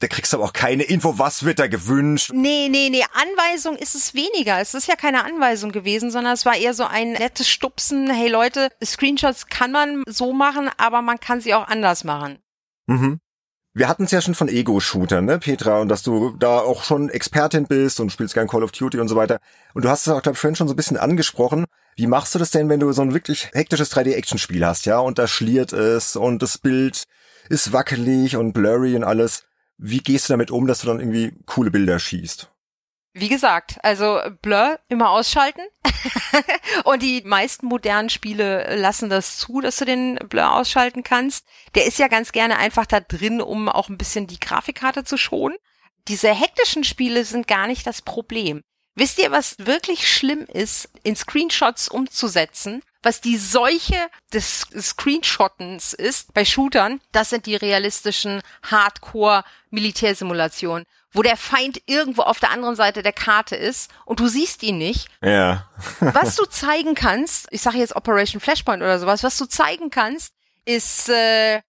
Da kriegst du aber auch keine Info, was wird da gewünscht. Nee, nee, nee, Anweisung ist es weniger. Es ist ja keine Anweisung gewesen, sondern es war eher so ein nettes Stupsen. Hey Leute, Screenshots kann man so machen, aber man kann sie auch anders machen. Mhm. Wir hatten es ja schon von Ego-Shootern, ne, Petra, und dass du da auch schon Expertin bist und spielst gern Call of Duty und so weiter. Und du hast es auch, glaube ich, schon so ein bisschen angesprochen. Wie machst du das denn, wenn du so ein wirklich hektisches 3D-Action-Spiel hast, ja, und da schliert es und das Bild ist wackelig und blurry und alles. Wie gehst du damit um, dass du dann irgendwie coole Bilder schießt? Wie gesagt, also Blur immer ausschalten. und die meisten modernen Spiele lassen das zu, dass du den Blur ausschalten kannst. Der ist ja ganz gerne einfach da drin, um auch ein bisschen die Grafikkarte zu schonen. Diese hektischen Spiele sind gar nicht das Problem. Wisst ihr, was wirklich schlimm ist, in Screenshots umzusetzen? Was die Seuche des Screenshottens ist bei Shootern, das sind die realistischen Hardcore-Militärsimulationen, wo der Feind irgendwo auf der anderen Seite der Karte ist und du siehst ihn nicht. Ja. was du zeigen kannst, ich sage jetzt Operation Flashpoint oder sowas, was du zeigen kannst, ist äh,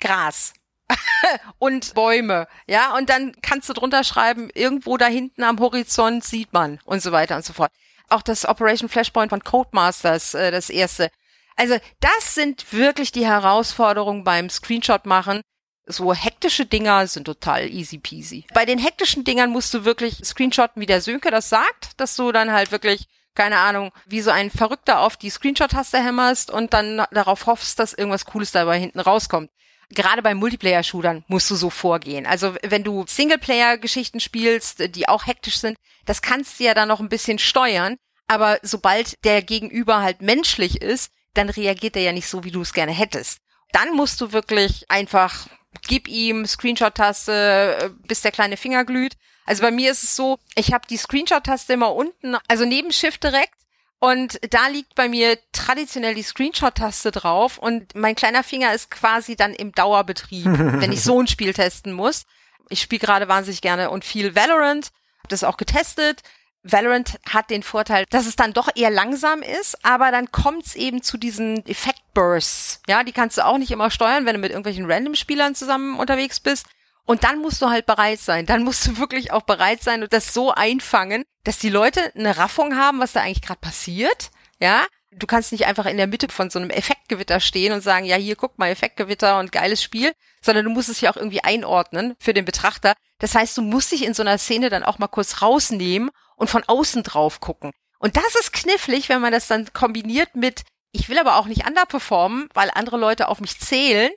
Gras. und Bäume, ja, und dann kannst du drunter schreiben, irgendwo da hinten am Horizont sieht man und so weiter und so fort. Auch das Operation Flashpoint von Codemasters, äh, das erste. Also das sind wirklich die Herausforderungen beim Screenshot machen. So hektische Dinger sind total easy peasy. Bei den hektischen Dingern musst du wirklich screenshotten, wie der Sönke das sagt, dass du dann halt wirklich keine Ahnung, wie so ein Verrückter auf die Screenshot-Taste hämmerst und dann darauf hoffst, dass irgendwas Cooles dabei hinten rauskommt gerade bei Multiplayer-Shootern musst du so vorgehen. Also wenn du Singleplayer-Geschichten spielst, die auch hektisch sind, das kannst du ja dann noch ein bisschen steuern. Aber sobald der Gegenüber halt menschlich ist, dann reagiert er ja nicht so, wie du es gerne hättest. Dann musst du wirklich einfach gib ihm Screenshot-Taste, äh, bis der kleine Finger glüht. Also bei mir ist es so, ich habe die Screenshot-Taste immer unten, also neben Shift direkt und da liegt bei mir traditionell die Screenshot-Taste drauf und mein kleiner Finger ist quasi dann im Dauerbetrieb, wenn ich so ein Spiel testen muss. Ich spiele gerade wahnsinnig gerne und viel Valorant, habe das auch getestet. Valorant hat den Vorteil, dass es dann doch eher langsam ist, aber dann kommt es eben zu diesen Effektbursts. Ja, die kannst du auch nicht immer steuern, wenn du mit irgendwelchen Random-Spielern zusammen unterwegs bist. Und dann musst du halt bereit sein. Dann musst du wirklich auch bereit sein und das so einfangen, dass die Leute eine Raffung haben, was da eigentlich gerade passiert. Ja, du kannst nicht einfach in der Mitte von so einem Effektgewitter stehen und sagen, ja, hier guck mal, Effektgewitter und geiles Spiel, sondern du musst es ja auch irgendwie einordnen für den Betrachter. Das heißt, du musst dich in so einer Szene dann auch mal kurz rausnehmen und von außen drauf gucken. Und das ist knifflig, wenn man das dann kombiniert mit, ich will aber auch nicht underperformen, weil andere Leute auf mich zählen,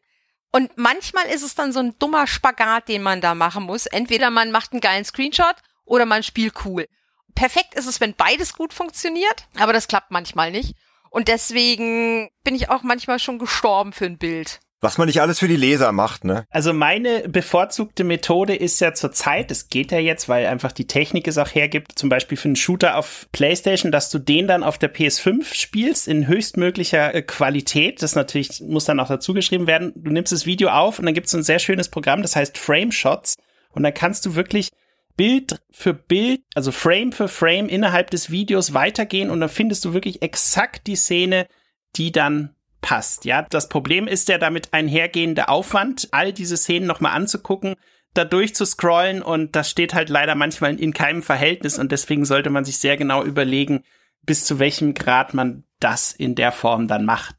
und manchmal ist es dann so ein dummer Spagat, den man da machen muss. Entweder man macht einen geilen Screenshot oder man spielt cool. Perfekt ist es, wenn beides gut funktioniert, aber das klappt manchmal nicht. Und deswegen bin ich auch manchmal schon gestorben für ein Bild. Was man nicht alles für die Leser macht, ne? Also meine bevorzugte Methode ist ja zurzeit, es geht ja jetzt, weil einfach die Technik es auch hergibt, zum Beispiel für einen Shooter auf PlayStation, dass du den dann auf der PS5 spielst in höchstmöglicher äh, Qualität. Das natürlich muss dann auch dazu geschrieben werden. Du nimmst das Video auf und dann gibt es ein sehr schönes Programm, das heißt Frame Shots. Und dann kannst du wirklich Bild für Bild, also Frame für Frame innerhalb des Videos weitergehen und dann findest du wirklich exakt die Szene, die dann passt. Ja, das Problem ist der damit einhergehende Aufwand, all diese Szenen nochmal anzugucken, da durchzuscrollen und das steht halt leider manchmal in keinem Verhältnis und deswegen sollte man sich sehr genau überlegen, bis zu welchem Grad man das in der Form dann macht.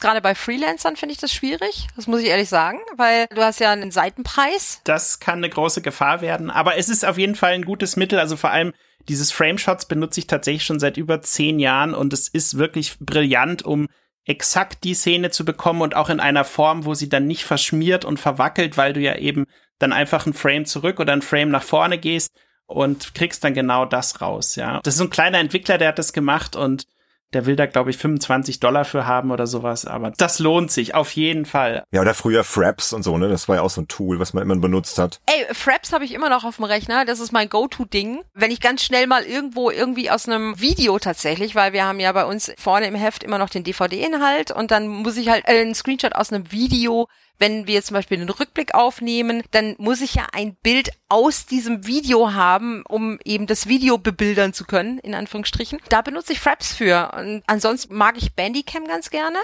Gerade bei Freelancern finde ich das schwierig, das muss ich ehrlich sagen, weil du hast ja einen Seitenpreis. Das kann eine große Gefahr werden, aber es ist auf jeden Fall ein gutes Mittel, also vor allem dieses Frame-Shots benutze ich tatsächlich schon seit über zehn Jahren und es ist wirklich brillant, um exakt die Szene zu bekommen und auch in einer Form, wo sie dann nicht verschmiert und verwackelt, weil du ja eben dann einfach ein Frame zurück oder ein Frame nach vorne gehst und kriegst dann genau das raus, ja. Das ist so ein kleiner Entwickler, der hat das gemacht und der will da, glaube ich, 25 Dollar für haben oder sowas, aber das lohnt sich auf jeden Fall. Ja, oder früher Fraps und so, ne? Das war ja auch so ein Tool, was man immer benutzt hat. Ey, Fraps habe ich immer noch auf dem Rechner. Das ist mein Go-To-Ding. Wenn ich ganz schnell mal irgendwo irgendwie aus einem Video tatsächlich, weil wir haben ja bei uns vorne im Heft immer noch den DVD-Inhalt und dann muss ich halt einen Screenshot aus einem Video wenn wir zum Beispiel einen Rückblick aufnehmen, dann muss ich ja ein Bild aus diesem Video haben, um eben das Video bebildern zu können, in Anführungsstrichen. Da benutze ich Fraps für. Und ansonsten mag ich Bandicam ganz gerne.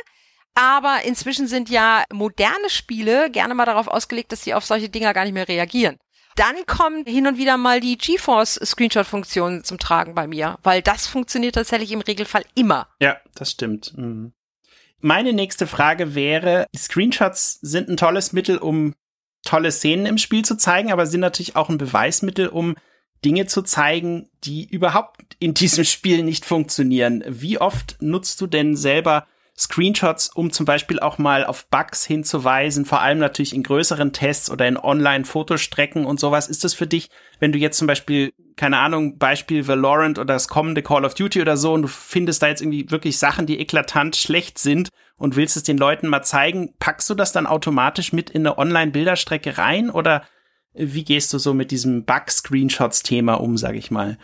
Aber inzwischen sind ja moderne Spiele gerne mal darauf ausgelegt, dass sie auf solche Dinger gar nicht mehr reagieren. Dann kommt hin und wieder mal die GeForce Screenshot-Funktion zum Tragen bei mir, weil das funktioniert tatsächlich im Regelfall immer. Ja, das stimmt. Mhm. Meine nächste Frage wäre, Screenshots sind ein tolles Mittel, um tolle Szenen im Spiel zu zeigen, aber sind natürlich auch ein Beweismittel, um Dinge zu zeigen, die überhaupt in diesem Spiel nicht funktionieren. Wie oft nutzt du denn selber Screenshots, um zum Beispiel auch mal auf Bugs hinzuweisen, vor allem natürlich in größeren Tests oder in Online-Fotostrecken und sowas. Ist das für dich, wenn du jetzt zum Beispiel, keine Ahnung, Beispiel Valorant oder das kommende Call of Duty oder so und du findest da jetzt irgendwie wirklich Sachen, die eklatant schlecht sind und willst es den Leuten mal zeigen, packst du das dann automatisch mit in eine Online-Bilderstrecke rein oder wie gehst du so mit diesem Bug-Screenshots-Thema um, sag ich mal?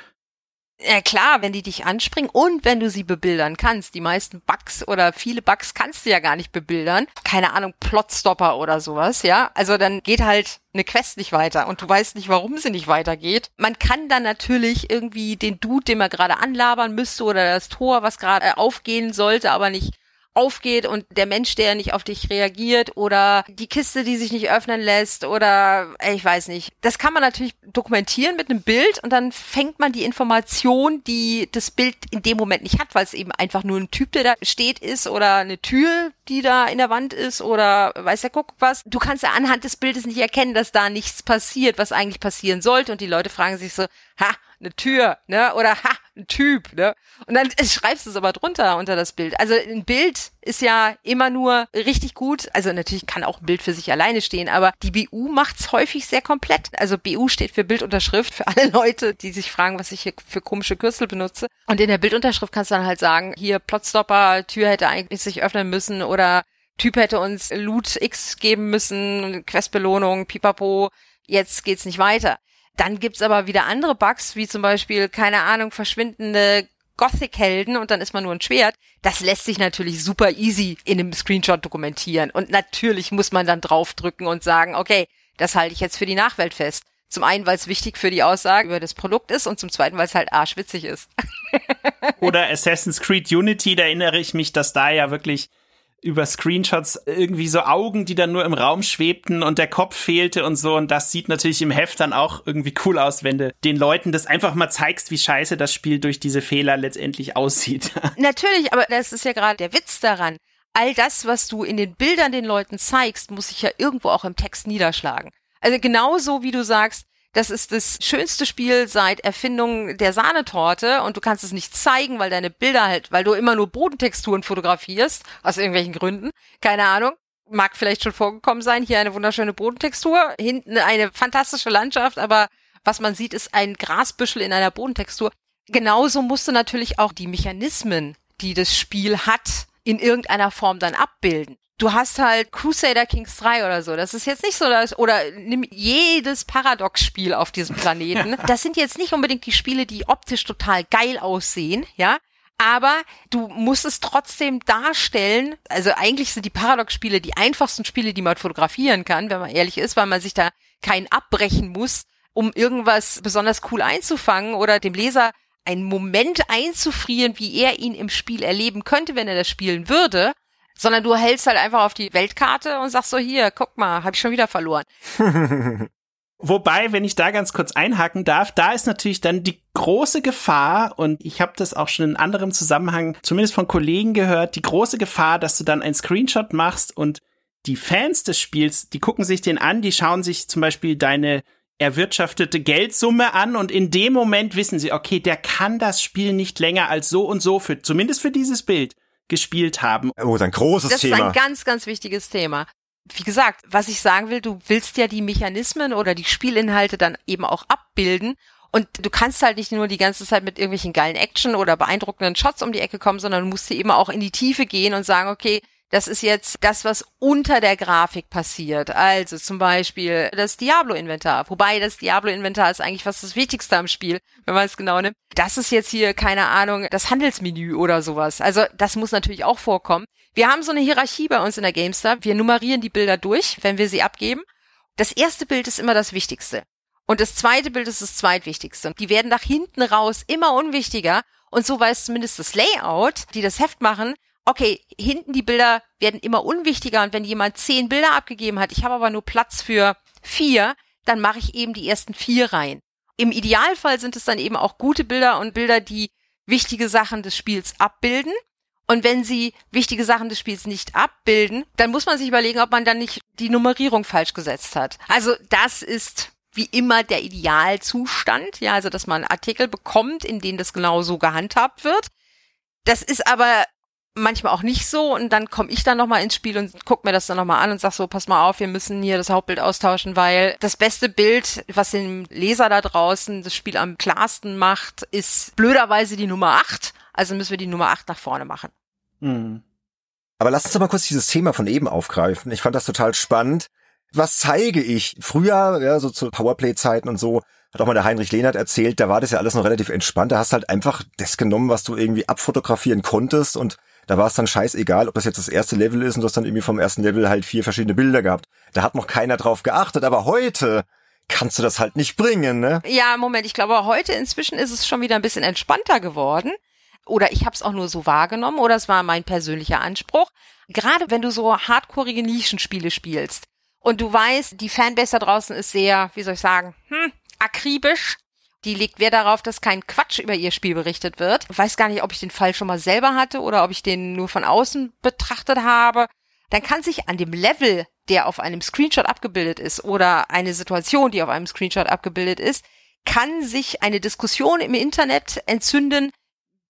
Ja klar, wenn die dich anspringen und wenn du sie bebildern kannst. Die meisten Bugs oder viele Bugs kannst du ja gar nicht bebildern. Keine Ahnung, Plotstopper oder sowas, ja. Also dann geht halt eine Quest nicht weiter und du weißt nicht, warum sie nicht weitergeht. Man kann dann natürlich irgendwie den Dude, den man gerade anlabern müsste oder das Tor, was gerade aufgehen sollte, aber nicht aufgeht und der Mensch, der nicht auf dich reagiert oder die Kiste, die sich nicht öffnen lässt oder ich weiß nicht. Das kann man natürlich dokumentieren mit einem Bild und dann fängt man die Information, die das Bild in dem Moment nicht hat, weil es eben einfach nur ein Typ, der da steht, ist oder eine Tür, die da in der Wand ist oder weiß der guck was. Du kannst ja anhand des Bildes nicht erkennen, dass da nichts passiert, was eigentlich passieren sollte und die Leute fragen sich so, ha, eine Tür, ne? Oder ha, Typ, ne? Und dann schreibst du es aber drunter unter das Bild. Also ein Bild ist ja immer nur richtig gut. Also natürlich kann auch ein Bild für sich alleine stehen, aber die BU macht's häufig sehr komplett. Also BU steht für Bildunterschrift für alle Leute, die sich fragen, was ich hier für komische Kürzel benutze. Und in der Bildunterschrift kannst du dann halt sagen, hier Plotstopper, Tür hätte eigentlich sich öffnen müssen oder Typ hätte uns Loot X geben müssen, Questbelohnung, pipapo, jetzt geht's nicht weiter. Dann gibt's aber wieder andere Bugs, wie zum Beispiel, keine Ahnung, verschwindende Gothic-Helden und dann ist man nur ein Schwert. Das lässt sich natürlich super easy in einem Screenshot dokumentieren. Und natürlich muss man dann draufdrücken und sagen, okay, das halte ich jetzt für die Nachwelt fest. Zum einen, weil es wichtig für die Aussage über das Produkt ist und zum zweiten, weil es halt arschwitzig ist. Oder Assassin's Creed Unity, da erinnere ich mich, dass da ja wirklich über Screenshots irgendwie so Augen, die dann nur im Raum schwebten und der Kopf fehlte und so. Und das sieht natürlich im Heft dann auch irgendwie cool aus, wenn du den Leuten das einfach mal zeigst, wie scheiße das Spiel durch diese Fehler letztendlich aussieht. Natürlich, aber das ist ja gerade der Witz daran. All das, was du in den Bildern den Leuten zeigst, muss sich ja irgendwo auch im Text niederschlagen. Also genauso wie du sagst, das ist das schönste Spiel seit Erfindung der Sahnetorte und du kannst es nicht zeigen, weil deine Bilder halt, weil du immer nur Bodentexturen fotografierst, aus irgendwelchen Gründen. Keine Ahnung. Mag vielleicht schon vorgekommen sein. Hier eine wunderschöne Bodentextur. Hinten eine fantastische Landschaft, aber was man sieht, ist ein Grasbüschel in einer Bodentextur. Genauso musst du natürlich auch die Mechanismen, die das Spiel hat, in irgendeiner Form dann abbilden du hast halt Crusader Kings 3 oder so. Das ist jetzt nicht so, dass, oder nimm jedes Paradox-Spiel auf diesem Planeten. Das sind jetzt nicht unbedingt die Spiele, die optisch total geil aussehen, ja. Aber du musst es trotzdem darstellen. Also eigentlich sind die Paradox-Spiele die einfachsten Spiele, die man fotografieren kann, wenn man ehrlich ist, weil man sich da keinen abbrechen muss, um irgendwas besonders cool einzufangen oder dem Leser einen Moment einzufrieren, wie er ihn im Spiel erleben könnte, wenn er das spielen würde sondern du hältst halt einfach auf die Weltkarte und sagst so, hier, guck mal, hab ich schon wieder verloren. Wobei, wenn ich da ganz kurz einhaken darf, da ist natürlich dann die große Gefahr, und ich habe das auch schon in anderem Zusammenhang, zumindest von Kollegen gehört, die große Gefahr, dass du dann einen Screenshot machst und die Fans des Spiels, die gucken sich den an, die schauen sich zum Beispiel deine erwirtschaftete Geldsumme an und in dem Moment wissen sie, okay, der kann das Spiel nicht länger als so und so für, zumindest für dieses Bild gespielt haben. Oh, ein großes das Thema. Das ist ein ganz, ganz wichtiges Thema. Wie gesagt, was ich sagen will, du willst ja die Mechanismen oder die Spielinhalte dann eben auch abbilden. Und du kannst halt nicht nur die ganze Zeit mit irgendwelchen geilen Action oder beeindruckenden Shots um die Ecke kommen, sondern du musst hier eben auch in die Tiefe gehen und sagen, okay, das ist jetzt das, was unter der Grafik passiert. Also zum Beispiel das Diablo-Inventar. Wobei das Diablo-Inventar ist eigentlich fast das Wichtigste am Spiel, wenn man es genau nimmt. Das ist jetzt hier, keine Ahnung, das Handelsmenü oder sowas. Also das muss natürlich auch vorkommen. Wir haben so eine Hierarchie bei uns in der GameStar. Wir nummerieren die Bilder durch, wenn wir sie abgeben. Das erste Bild ist immer das Wichtigste. Und das zweite Bild ist das zweitwichtigste. Die werden nach hinten raus immer unwichtiger. Und so weiß zumindest das Layout, die das Heft machen, okay, hinten die Bilder werden immer unwichtiger und wenn jemand zehn Bilder abgegeben hat, ich habe aber nur Platz für vier, dann mache ich eben die ersten vier rein. Im Idealfall sind es dann eben auch gute Bilder und Bilder, die wichtige Sachen des Spiels abbilden. Und wenn sie wichtige Sachen des Spiels nicht abbilden, dann muss man sich überlegen, ob man dann nicht die Nummerierung falsch gesetzt hat. Also das ist wie immer der Idealzustand, ja, also dass man Artikel bekommt, in denen das genau so gehandhabt wird. Das ist aber manchmal auch nicht so und dann komme ich dann nochmal ins Spiel und guck mir das dann nochmal an und sag so, pass mal auf, wir müssen hier das Hauptbild austauschen, weil das beste Bild, was dem Leser da draußen das Spiel am klarsten macht, ist blöderweise die Nummer 8. Also müssen wir die Nummer 8 nach vorne machen. Mhm. Aber lass uns doch mal kurz dieses Thema von eben aufgreifen. Ich fand das total spannend. Was zeige ich? Früher, ja, so zu Powerplay-Zeiten und so, hat auch mal der Heinrich Lehnert erzählt, da war das ja alles noch relativ entspannt. Da hast halt einfach das genommen, was du irgendwie abfotografieren konntest und da war es dann scheißegal, ob das jetzt das erste Level ist und du hast dann irgendwie vom ersten Level halt vier verschiedene Bilder gehabt. Da hat noch keiner drauf geachtet, aber heute kannst du das halt nicht bringen, ne? Ja, Moment, ich glaube, heute inzwischen ist es schon wieder ein bisschen entspannter geworden. Oder ich habe es auch nur so wahrgenommen oder es war mein persönlicher Anspruch. Gerade wenn du so hardcoreige Nischenspiele spielst und du weißt, die Fanbase da draußen ist sehr, wie soll ich sagen, hm, akribisch die legt Wert darauf, dass kein Quatsch über ihr Spiel berichtet wird. Ich weiß gar nicht, ob ich den Fall schon mal selber hatte oder ob ich den nur von außen betrachtet habe. Dann kann sich an dem Level, der auf einem Screenshot abgebildet ist oder eine Situation, die auf einem Screenshot abgebildet ist, kann sich eine Diskussion im Internet entzünden,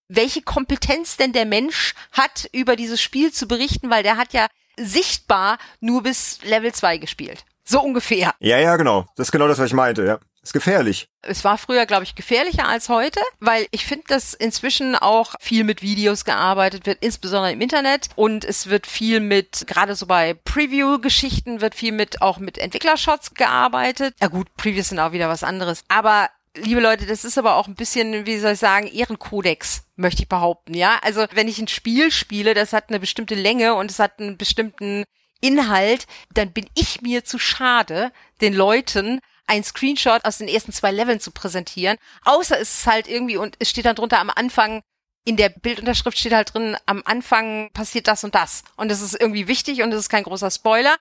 welche Kompetenz denn der Mensch hat, über dieses Spiel zu berichten, weil der hat ja sichtbar nur bis Level 2 gespielt. So ungefähr. Ja, ja, genau. Das ist genau das, was ich meinte, ja. Ist gefährlich. Es war früher, glaube ich, gefährlicher als heute, weil ich finde, dass inzwischen auch viel mit Videos gearbeitet wird, insbesondere im Internet. Und es wird viel mit, gerade so bei Preview-Geschichten, wird viel mit auch mit Entwicklershots gearbeitet. Ja gut, Previews sind auch wieder was anderes. Aber liebe Leute, das ist aber auch ein bisschen, wie soll ich sagen, Ehrenkodex, möchte ich behaupten, ja. Also wenn ich ein Spiel spiele, das hat eine bestimmte Länge und es hat einen bestimmten Inhalt, dann bin ich mir zu schade, den Leuten ein Screenshot aus den ersten zwei Leveln zu präsentieren. Außer es ist halt irgendwie und es steht dann drunter am Anfang, in der Bildunterschrift steht halt drin, am Anfang passiert das und das. Und das ist irgendwie wichtig und es ist kein großer Spoiler.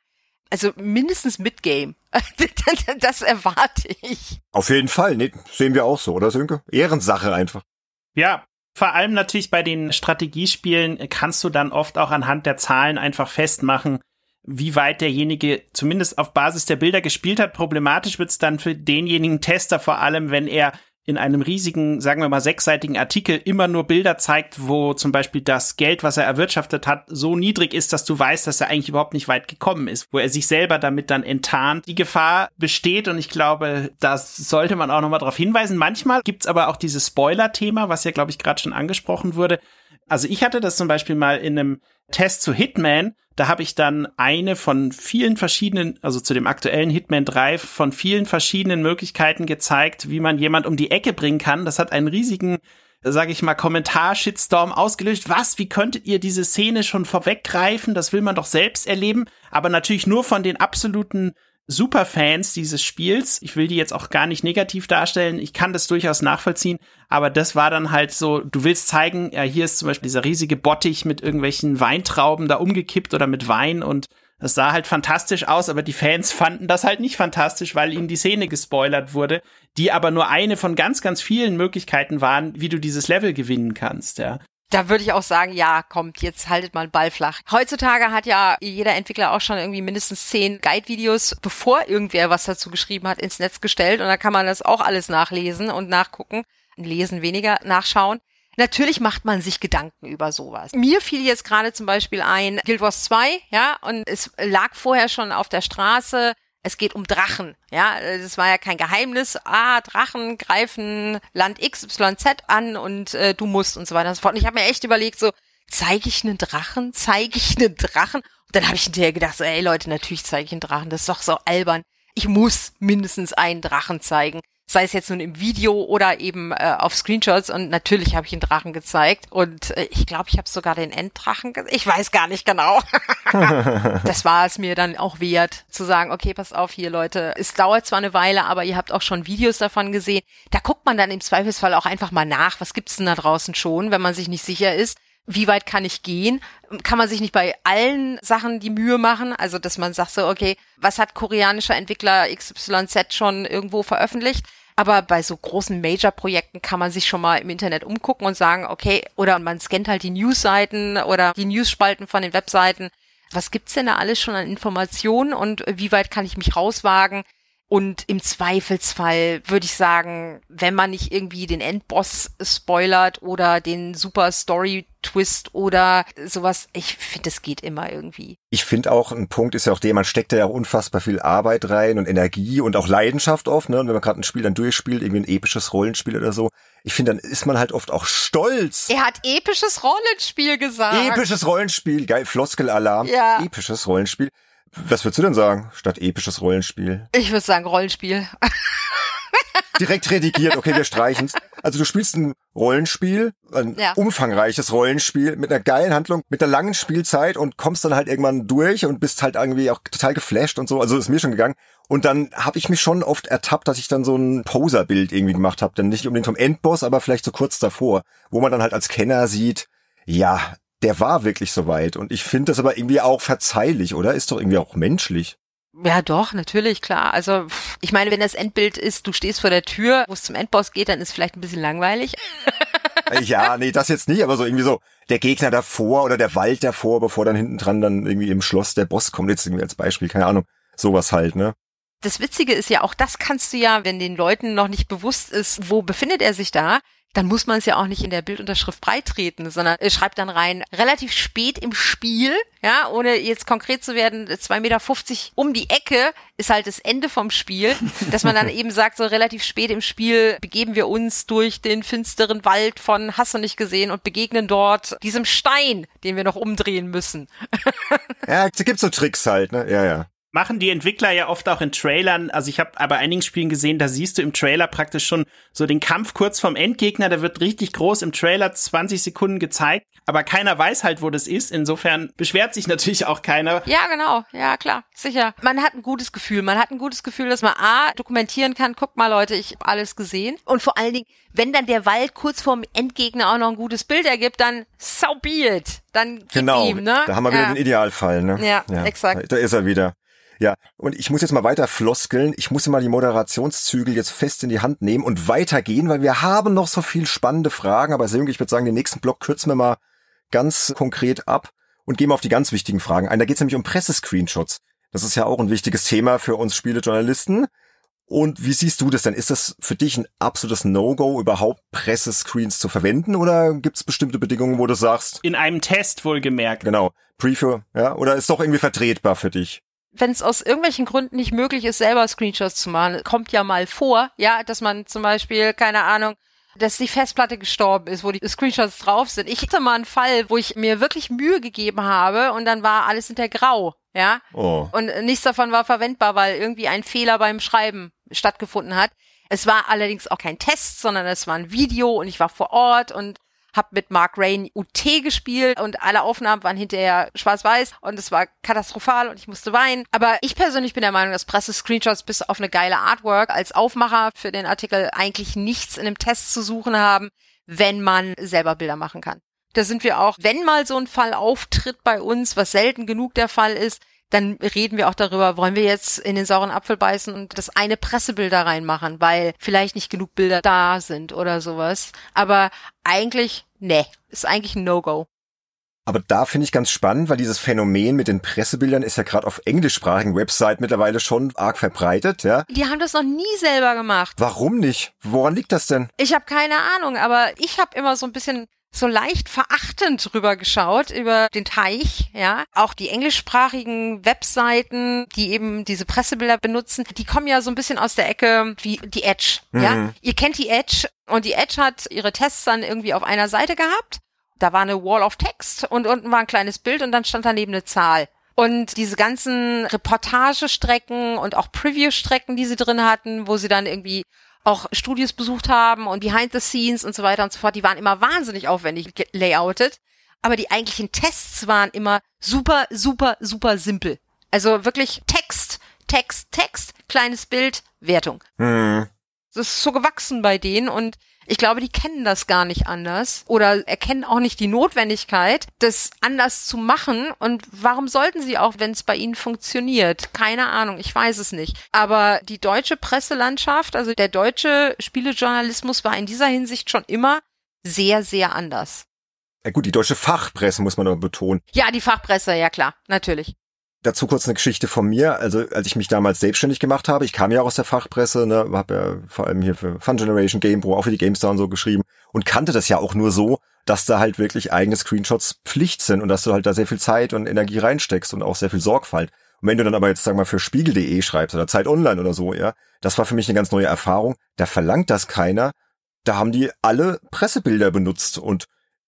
Also mindestens Midgame. das erwarte ich. Auf jeden Fall. Nee, sehen wir auch so, oder Sönke? Ehrensache einfach. Ja, vor allem natürlich bei den Strategiespielen kannst du dann oft auch anhand der Zahlen einfach festmachen, wie weit derjenige zumindest auf Basis der Bilder gespielt hat. Problematisch wird es dann für denjenigen Tester vor allem, wenn er in einem riesigen, sagen wir mal, sechsseitigen Artikel immer nur Bilder zeigt, wo zum Beispiel das Geld, was er erwirtschaftet hat, so niedrig ist, dass du weißt, dass er eigentlich überhaupt nicht weit gekommen ist, wo er sich selber damit dann enttarnt. Die Gefahr besteht und ich glaube, das sollte man auch nochmal darauf hinweisen. Manchmal gibt's aber auch dieses Spoiler-Thema, was ja, glaube ich, gerade schon angesprochen wurde. Also ich hatte das zum Beispiel mal in einem Test zu Hitman, da habe ich dann eine von vielen verschiedenen, also zu dem aktuellen Hitman 3, von vielen verschiedenen Möglichkeiten gezeigt, wie man jemand um die Ecke bringen kann. Das hat einen riesigen, sage ich mal, Kommentar-Shitstorm ausgelöst. Was, wie könntet ihr diese Szene schon vorweggreifen? Das will man doch selbst erleben. Aber natürlich nur von den absoluten Superfans dieses Spiels. Ich will die jetzt auch gar nicht negativ darstellen. Ich kann das durchaus nachvollziehen. Aber das war dann halt so, du willst zeigen, ja, hier ist zum Beispiel dieser riesige Bottich mit irgendwelchen Weintrauben da umgekippt oder mit Wein und das sah halt fantastisch aus, aber die Fans fanden das halt nicht fantastisch, weil ihnen die Szene gespoilert wurde, die aber nur eine von ganz, ganz vielen Möglichkeiten waren, wie du dieses Level gewinnen kannst, ja da würde ich auch sagen, ja, kommt, jetzt haltet mal Ball flach. Heutzutage hat ja jeder Entwickler auch schon irgendwie mindestens zehn Guide-Videos, bevor irgendwer was dazu geschrieben hat, ins Netz gestellt. Und da kann man das auch alles nachlesen und nachgucken. Lesen weniger, nachschauen. Natürlich macht man sich Gedanken über sowas. Mir fiel jetzt gerade zum Beispiel ein Guild Wars 2, ja, und es lag vorher schon auf der Straße es geht um Drachen. Ja, das war ja kein Geheimnis. Ah, Drachen greifen Land XYZ an und äh, du musst und so weiter und so fort. Und ich habe mir echt überlegt, so, zeige ich einen Drachen? Zeige ich einen Drachen? Und dann habe ich hinterher gedacht, so, ey Leute, natürlich zeige ich einen Drachen. Das ist doch so albern. Ich muss mindestens einen Drachen zeigen sei es jetzt nun im Video oder eben äh, auf Screenshots und natürlich habe ich einen Drachen gezeigt und äh, ich glaube, ich habe sogar den Enddrachen. Ich weiß gar nicht genau. das war es mir dann auch wert zu sagen, okay, pass auf hier Leute, es dauert zwar eine Weile, aber ihr habt auch schon Videos davon gesehen. Da guckt man dann im Zweifelsfall auch einfach mal nach, was gibt's denn da draußen schon, wenn man sich nicht sicher ist wie weit kann ich gehen? Kann man sich nicht bei allen Sachen die Mühe machen? Also, dass man sagt so, okay, was hat koreanischer Entwickler XYZ schon irgendwo veröffentlicht? Aber bei so großen Major-Projekten kann man sich schon mal im Internet umgucken und sagen, okay, oder man scannt halt die News-Seiten oder die News-Spalten von den Webseiten. Was gibt's denn da alles schon an Informationen und wie weit kann ich mich rauswagen? Und im Zweifelsfall würde ich sagen, wenn man nicht irgendwie den Endboss spoilert oder den super Story-Twist oder sowas, ich finde, es geht immer irgendwie. Ich finde auch, ein Punkt ist ja auch der, man steckt da ja auch unfassbar viel Arbeit rein und Energie und auch Leidenschaft oft, ne? Und wenn man gerade ein Spiel dann durchspielt, irgendwie ein episches Rollenspiel oder so, ich finde, dann ist man halt oft auch stolz. Er hat episches Rollenspiel gesagt. Episches Rollenspiel, geil, Floskelalarm. Ja. Episches Rollenspiel. Was würdest du denn sagen, statt episches Rollenspiel? Ich würde sagen Rollenspiel. Direkt redigiert, okay, wir streichen's. Also du spielst ein Rollenspiel, ein Ja. umfangreiches Rollenspiel mit einer geilen Handlung, mit einer langen Spielzeit und kommst dann halt irgendwann durch und bist halt irgendwie auch total geflasht und so. Also ist mir schon gegangen. Und dann habe ich mich schon oft ertappt, dass ich dann so ein Poser-Bild irgendwie gemacht habe. Dann nicht unbedingt vom Endboss, aber vielleicht so kurz davor, wo man dann halt als Kenner sieht, ja, der war wirklich so weit. Und ich finde das aber irgendwie auch verzeihlich, oder? Ist doch irgendwie auch menschlich. Ja, doch, natürlich, klar. Also, ich meine, wenn das Endbild ist, du stehst vor der Tür, wo es zum Endboss geht, dann ist vielleicht ein bisschen langweilig. Ja, nee, das jetzt nicht, aber so irgendwie so der Gegner davor oder der Wald davor, bevor dann hinten dran dann irgendwie im Schloss der Boss kommt, jetzt irgendwie als Beispiel, keine Ahnung, sowas halt, ne? Das Witzige ist ja, auch das kannst du ja, wenn den Leuten noch nicht bewusst ist, wo befindet er sich da, dann muss man es ja auch nicht in der Bildunterschrift breitreten, sondern er schreibt dann rein, relativ spät im Spiel, ja, ohne jetzt konkret zu werden, 2,50 Meter um die Ecke ist halt das Ende vom Spiel, dass man dann eben sagt, so relativ spät im Spiel begeben wir uns durch den finsteren Wald von Hast du nicht gesehen und begegnen dort diesem Stein, den wir noch umdrehen müssen. Ja, es gibt so Tricks halt, ne? Ja, ja. Machen die Entwickler ja oft auch in Trailern. Also ich habe bei einigen Spielen gesehen, da siehst du im Trailer praktisch schon so den Kampf kurz vom Endgegner. Der wird richtig groß im Trailer 20 Sekunden gezeigt, aber keiner weiß halt, wo das ist. Insofern beschwert sich natürlich auch keiner. Ja, genau. Ja, klar. Sicher. Man hat ein gutes Gefühl. Man hat ein gutes Gefühl, dass man A, dokumentieren kann. Guck mal, Leute, ich habe alles gesehen. Und vor allen Dingen, wenn dann der Wald kurz vorm Endgegner auch noch ein gutes Bild ergibt, dann so be it. Dann gib Genau. ihm, ne? Da haben wir wieder ja. den Idealfall, ne? Ja, exakt. Da ist er wieder. Ja, und ich muss jetzt mal weiter floskeln. Ich muss mal die Moderationszügel jetzt fest in die Hand nehmen und weitergehen, weil wir haben noch so viel spannende Fragen. Aber Sönke, ich würde sagen, den nächsten Block kürzen wir mal ganz konkret ab und gehen mal auf die ganz wichtigen Fragen ein. Da geht es nämlich um Pressescreenshots. Das ist ja auch ein wichtiges Thema für uns Spielejournalisten. Und wie siehst du das denn? Ist das für dich ein absolutes No-Go, überhaupt Pressescreens zu verwenden? Oder gibt es bestimmte Bedingungen, wo du sagst, In einem Test wohlgemerkt. genau, Preview, ja? Oder ist doch irgendwie vertretbar für dich? Wenn es aus irgendwelchen Gründen nicht möglich ist, selber Screenshots zu machen, kommt ja mal vor, ja, dass man zum Beispiel, keine Ahnung, dass die Festplatte gestorben ist, wo die Screenshots drauf sind. Ich hatte mal einen Fall, wo ich mir wirklich Mühe gegeben habe und dann war alles hinter grau, ja. Oh. Und nichts davon war verwendbar, weil irgendwie ein Fehler beim Schreiben stattgefunden hat. Es war allerdings auch kein Test, sondern es war ein Video und ich war vor Ort und habe mit Mark Rain UT gespielt und alle Aufnahmen waren hinterher schwarz-weiß und es war katastrophal und ich musste weinen. Aber ich persönlich bin der Meinung, dass Presse-Screenshots bis auf eine geile Artwork als Aufmacher für den Artikel eigentlich nichts in einem Test zu suchen haben, wenn man selber Bilder machen kann. Da sind wir auch, wenn mal so ein Fall auftritt bei uns, was selten genug der Fall ist, dann reden wir auch darüber, wollen wir jetzt in den sauren Apfel beißen und das eine Pressebild da reinmachen, weil vielleicht nicht genug Bilder da sind oder sowas. Aber eigentlich, ne, ist eigentlich ein No-Go. Aber da finde ich ganz spannend, weil dieses Phänomen mit den Pressebildern ist ja gerade auf englischsprachigen Website mittlerweile schon arg verbreitet, ja. Die haben das noch nie selber gemacht. Warum nicht? Woran liegt das denn? Ich habe keine Ahnung, aber ich habe immer so ein bisschen so leicht verachtend drüber geschaut über den Teich, ja. Auch die englischsprachigen Webseiten, die eben diese Pressebilder benutzen, die kommen ja so ein bisschen aus der Ecke wie die Edge, ja. Mhm. Ihr kennt die Edge und die Edge hat ihre Tests dann irgendwie auf einer Seite gehabt. Da war eine Wall of Text und unten war ein kleines Bild und dann stand daneben eine Zahl. Und diese ganzen Reportagestrecken und auch Preview-Strecken, die sie drin hatten, wo sie dann irgendwie auch Studios besucht haben und Behind the Scenes und so weiter und so fort, die waren immer wahnsinnig aufwendig layoutet. Aber die eigentlichen Tests waren immer super, super, super simpel. Also wirklich Text, Text, Text, kleines Bild, Wertung. Hm. Das ist so gewachsen bei denen und Ich glaube, die kennen das gar nicht anders oder erkennen auch nicht die Notwendigkeit, das anders zu machen. Und warum sollten sie auch, wenn es bei ihnen funktioniert? Keine Ahnung, ich weiß es nicht. Aber die deutsche Presselandschaft, also der deutsche Spielejournalismus war in dieser Hinsicht schon immer sehr, sehr anders. Ja gut, die deutsche Fachpresse muss man aber betonen. Ja, die Fachpresse, ja klar, natürlich. Dazu kurz eine Geschichte von mir. Also als ich mich damals selbstständig gemacht habe, ich kam ja aus der Fachpresse, ne, habe ja vor allem hier für Fun Generation, GamePro, auch für die GameStar und so geschrieben und kannte das ja auch nur so, dass da halt wirklich eigene Screenshots Pflicht sind und dass du halt da sehr viel Zeit und Energie reinsteckst und auch sehr viel Sorgfalt. Und wenn du dann aber jetzt, sag mal, für Spiegel.de schreibst oder Zeit Online oder so, ja, das war für mich eine ganz neue Erfahrung. Da verlangt das keiner. Da haben die alle Pressebilder benutzt und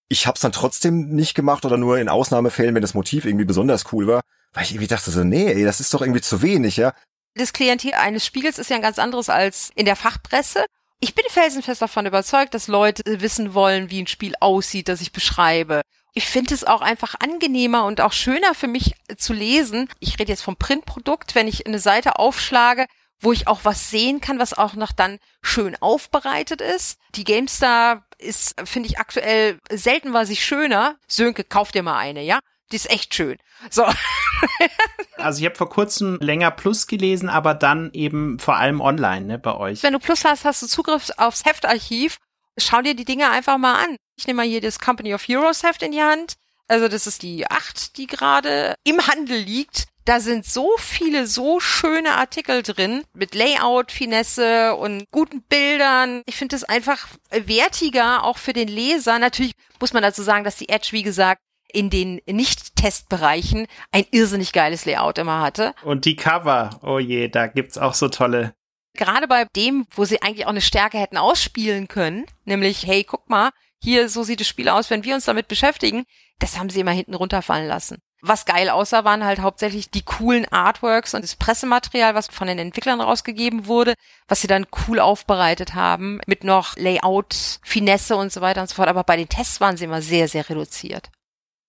ich habe es dann trotzdem nicht gemacht oder nur in Ausnahmefällen, wenn das Motiv irgendwie besonders cool war, weil ich irgendwie dachte so, nee, das ist doch irgendwie zu wenig, ja. Das Klientel eines Spiegels ist ja ein ganz anderes als in der Fachpresse. Ich bin felsenfest davon überzeugt, dass Leute wissen wollen, wie ein Spiel aussieht, das ich beschreibe. Ich finde es auch einfach angenehmer und auch schöner für mich zu lesen. Ich rede jetzt vom Printprodukt, wenn ich eine Seite aufschlage, wo ich auch was sehen kann, was auch noch dann schön aufbereitet ist. Die GameStar ist, finde ich, aktuell selten war sie schöner. Sönke, kauf dir mal eine, ja? Die ist echt schön. So. also ich habe vor kurzem länger Plus gelesen, aber dann eben vor allem online, ne, bei euch. Wenn du Plus hast, hast du Zugriff aufs Heftarchiv. Schau dir die Dinge einfach mal an. Ich nehme mal hier das Company of Heroes Heft in die Hand. Also das ist die acht, die gerade im Handel liegt. Da sind so viele, so schöne Artikel drin mit Layout, Finesse und guten Bildern. Ich finde es einfach wertiger, auch für den Leser. Natürlich muss man dazu sagen, dass die Edge, wie gesagt, in den Nicht-Testbereichen ein irrsinnig geiles Layout immer hatte. Und die Cover, oh je, da gibt's auch so tolle. Gerade bei dem, wo sie eigentlich auch eine Stärke hätten ausspielen können, nämlich, hey, guck mal, hier, so sieht das Spiel aus, wenn wir uns damit beschäftigen, das haben sie immer hinten runterfallen lassen. Was geil aussah, waren halt hauptsächlich die coolen Artworks und das Pressematerial, was von den Entwicklern rausgegeben wurde, was sie dann cool aufbereitet haben, mit noch Layout, Finesse und so weiter und so fort. Aber bei den Tests waren sie immer sehr, sehr reduziert.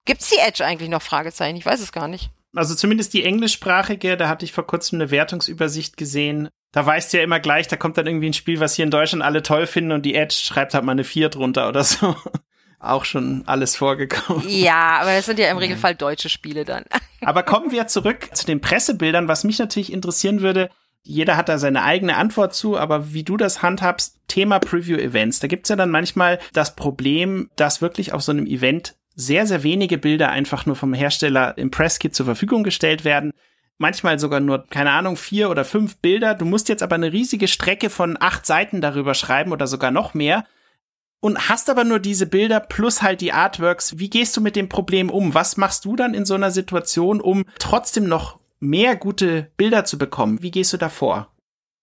Gibt's die Edge eigentlich noch? Fragezeichen. Ich weiß es gar nicht. Also zumindest die englischsprachige, da hatte ich vor kurzem eine Wertungsübersicht gesehen. Da weißt du ja immer gleich, da kommt dann irgendwie ein Spiel, was hier in Deutschland alle toll finden und die Edge schreibt halt mal eine 4 drunter oder so. Auch schon alles vorgekommen. Ja, aber das sind ja im Regelfall deutsche Spiele dann. aber kommen wir zurück zu den Pressebildern, was mich natürlich interessieren würde. Jeder hat da seine eigene Antwort zu, aber wie du das handhabst, Thema Preview-Events. Da gibt's ja dann manchmal das Problem, dass wirklich auf so einem Event sehr, sehr wenige Bilder einfach nur vom Hersteller im Presskit zur Verfügung gestellt werden. Manchmal sogar nur, keine Ahnung, vier oder fünf Bilder. Du musst jetzt aber eine riesige Strecke von acht Seiten darüber schreiben oder sogar noch mehr. Und hast aber nur diese Bilder plus halt die Artworks. Wie gehst du mit dem Problem um? Was machst du dann in so einer Situation, um trotzdem noch mehr gute Bilder zu bekommen? Wie gehst du da vor?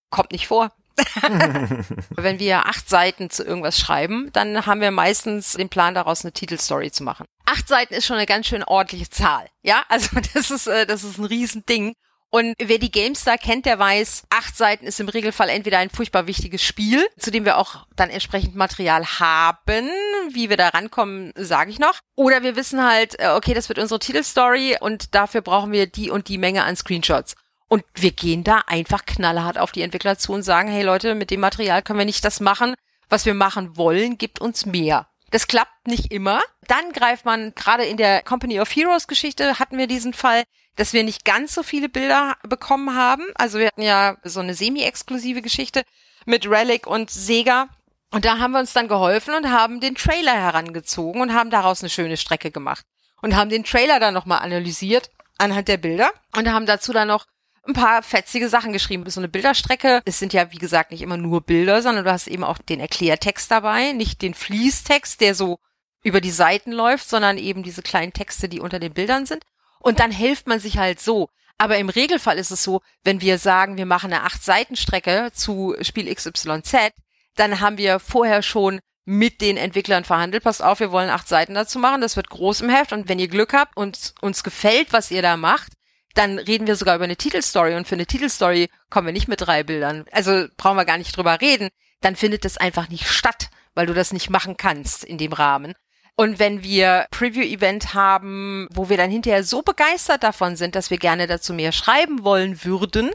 Kommt nicht vor. Wenn wir acht Seiten zu irgendwas schreiben, dann haben wir meistens den Plan daraus eine Titelstory zu machen. Acht Seiten ist schon eine ganz schön ordentliche Zahl. Ja, also das ist, äh, das ist ein Riesending. Und wer die GameStar kennt, der weiß, acht Seiten ist im Regelfall entweder ein furchtbar wichtiges Spiel, zu dem wir auch dann entsprechend Material haben. Wie wir da rankommen, sage ich noch. Oder wir wissen halt, äh, okay, das wird unsere Titelstory und dafür brauchen wir die und die Menge an Screenshots. Und wir gehen da einfach knallhart auf die Entwickler zu und sagen, hey Leute, mit dem Material können wir nicht das machen, was wir machen wollen, gibt uns mehr. Das klappt nicht immer. Dann greift man, gerade in der Company of Heroes Geschichte hatten wir diesen Fall, dass wir nicht ganz so viele Bilder bekommen haben. Also wir hatten ja so eine semi-exklusive Geschichte mit Relic und Sega. Und da haben wir uns dann geholfen und haben den Trailer herangezogen und haben daraus eine schöne Strecke gemacht. Und haben den Trailer dann nochmal analysiert anhand der Bilder und haben dazu dann noch ein paar fetzige Sachen geschrieben. So eine Bilderstrecke. Es sind ja, wie gesagt, nicht immer nur Bilder, sondern du hast eben auch den Erklärtext dabei, nicht den Fließtext, der so über die Seiten läuft, sondern eben diese kleinen Texte, die unter den Bildern sind. Und dann hilft man sich halt so. Aber im Regelfall ist es so, wenn wir sagen, wir machen eine acht Seiten Strecke zu Spiel XYZ, dann haben wir vorher schon mit den Entwicklern verhandelt. Passt auf, wir wollen acht Seiten dazu machen. Das wird groß im Heft. Und wenn ihr Glück habt und uns gefällt, was ihr da macht, dann reden wir sogar über eine Titelstory und für eine Titelstory kommen wir nicht mit drei Bildern. Also brauchen wir gar nicht drüber reden. Dann findet es einfach nicht statt, weil du das nicht machen kannst in dem Rahmen. Und wenn wir Preview-Event haben, wo wir dann hinterher so begeistert davon sind, dass wir gerne dazu mehr schreiben wollen würden,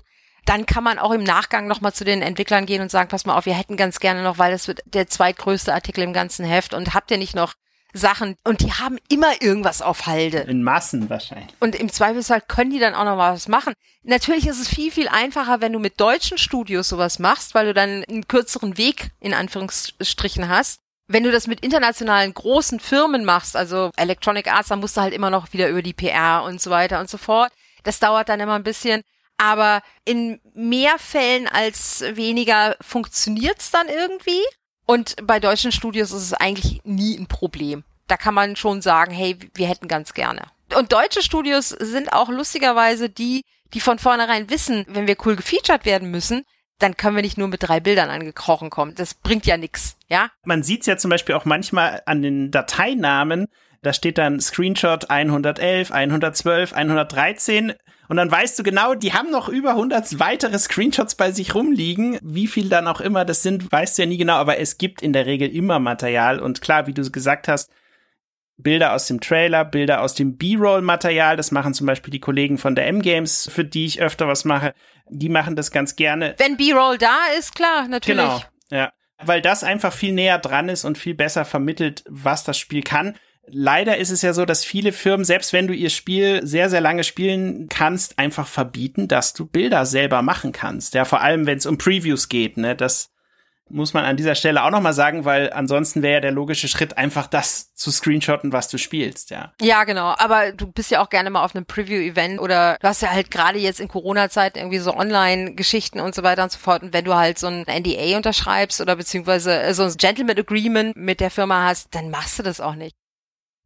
dann kann man auch im Nachgang nochmal zu den Entwicklern gehen und sagen, pass mal auf, wir hätten ganz gerne noch, weil das wird der zweitgrößte Artikel im ganzen Heft und habt ihr nicht noch Sachen und die haben immer irgendwas auf Halde. In Massen wahrscheinlich. Und im Zweifelsfall können die dann auch noch mal was machen. Natürlich ist es viel, viel einfacher, wenn du mit deutschen Studios sowas machst, weil du dann einen kürzeren Weg in Anführungsstrichen hast. Wenn du das mit internationalen großen Firmen machst, also Electronic Arts, dann musst du halt immer noch wieder über die PR und so weiter und so fort. Das dauert dann immer ein bisschen. Aber in mehr Fällen als weniger funktioniert's dann irgendwie. Und bei deutschen Studios ist es eigentlich nie ein Problem. Da kann man schon sagen, hey, wir hätten ganz gerne. Und deutsche Studios sind auch lustigerweise die, die von vornherein wissen, wenn wir cool gefeatured werden müssen, dann können wir nicht nur mit drei Bildern angekrochen kommen. Das bringt ja nix, ja? Man sieht's ja zum Beispiel auch manchmal an den Dateinamen, da steht dann Screenshot 111, 112, 113 und dann weißt du genau, die haben noch über 100 weitere Screenshots bei sich rumliegen. Wie viel dann auch immer das sind, weißt du ja nie genau, aber es gibt in der Regel immer Material. Und klar, wie du gesagt hast, Bilder aus dem Trailer, Bilder aus dem B-Roll-Material. Das machen zum Beispiel die Kollegen von der M-Games, für die ich öfter was mache. Die machen das ganz gerne. Wenn B-Roll da ist, klar, natürlich. Genau, ja. Weil das einfach viel näher dran ist und viel besser vermittelt, was das Spiel kann. Leider ist es ja so, dass viele Firmen, selbst wenn du ihr Spiel sehr, sehr lange spielen kannst, einfach verbieten, dass du Bilder selber machen kannst. Ja, vor allem, wenn es um Previews geht, ne, das muss man an dieser Stelle auch nochmal sagen, weil ansonsten wäre ja der logische Schritt einfach das zu screenshotten, was du spielst, ja. Ja, genau. Aber du bist ja auch gerne mal auf einem Preview-Event oder du hast ja halt gerade jetzt in Corona-Zeiten irgendwie so Online-Geschichten und so weiter und so fort. Und wenn du halt so ein NDA unterschreibst oder beziehungsweise so ein Gentleman Agreement mit der Firma hast, dann machst du das auch nicht.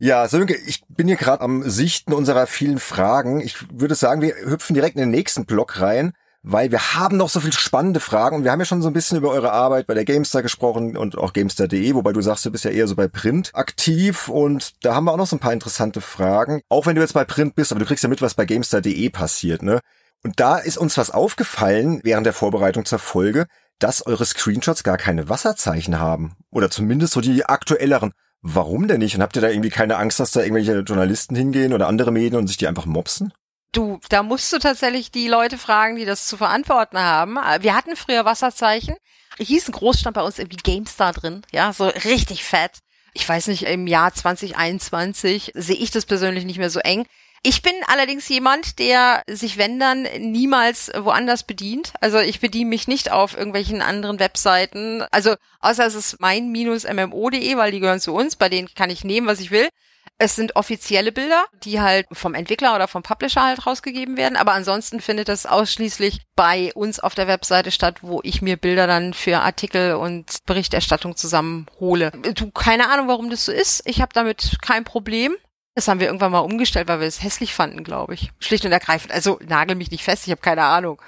Ja, Sönke, ich bin hier gerade am Sichten unserer vielen Fragen. Ich würde sagen, wir hüpfen direkt in den nächsten Block rein, weil wir haben noch so viel spannende Fragen und wir haben ja schon so ein bisschen über eure Arbeit bei der Gamestar gesprochen und auch Gamestar.de, wobei du sagst, du bist ja eher so bei Print aktiv und da haben wir auch noch so ein paar interessante Fragen. Auch wenn du jetzt bei Print bist, aber du kriegst ja mit, was bei Gamestar.de passiert, ne? Und da ist uns was aufgefallen während der Vorbereitung zur Folge, dass eure Screenshots gar keine Wasserzeichen haben. Oder zumindest so die aktuelleren. Warum denn nicht? Und habt ihr da irgendwie keine Angst, dass da irgendwelche Journalisten hingehen oder andere Medien und sich die einfach mopsen? Du, da musst du tatsächlich die Leute fragen, die das zu verantworten haben. Wir hatten früher Wasserzeichen. Hieß ein Großstand bei uns irgendwie GameStar drin, ja, so richtig fett. Ich weiß nicht, im Jahr 2021 sehe ich das persönlich nicht mehr so eng. Ich bin allerdings jemand, der sich, wenn dann, niemals woanders bedient. Also ich bediene mich nicht auf irgendwelchen anderen Webseiten. Also außer es ist mein-mmo.de, weil die gehören zu uns, bei denen kann ich nehmen, was ich will. Es sind offizielle Bilder, die halt vom Entwickler oder vom Publisher halt rausgegeben werden. Aber ansonsten findet das ausschließlich bei uns auf der Webseite statt, wo ich mir Bilder dann für Artikel und Berichterstattung zusammenhole. Du, keine Ahnung, warum das so ist. Ich habe damit kein Problem. Das haben wir irgendwann mal umgestellt, weil wir es hässlich fanden, glaube ich. Schlicht und ergreifend. Also nagel mich nicht fest, ich habe keine Ahnung.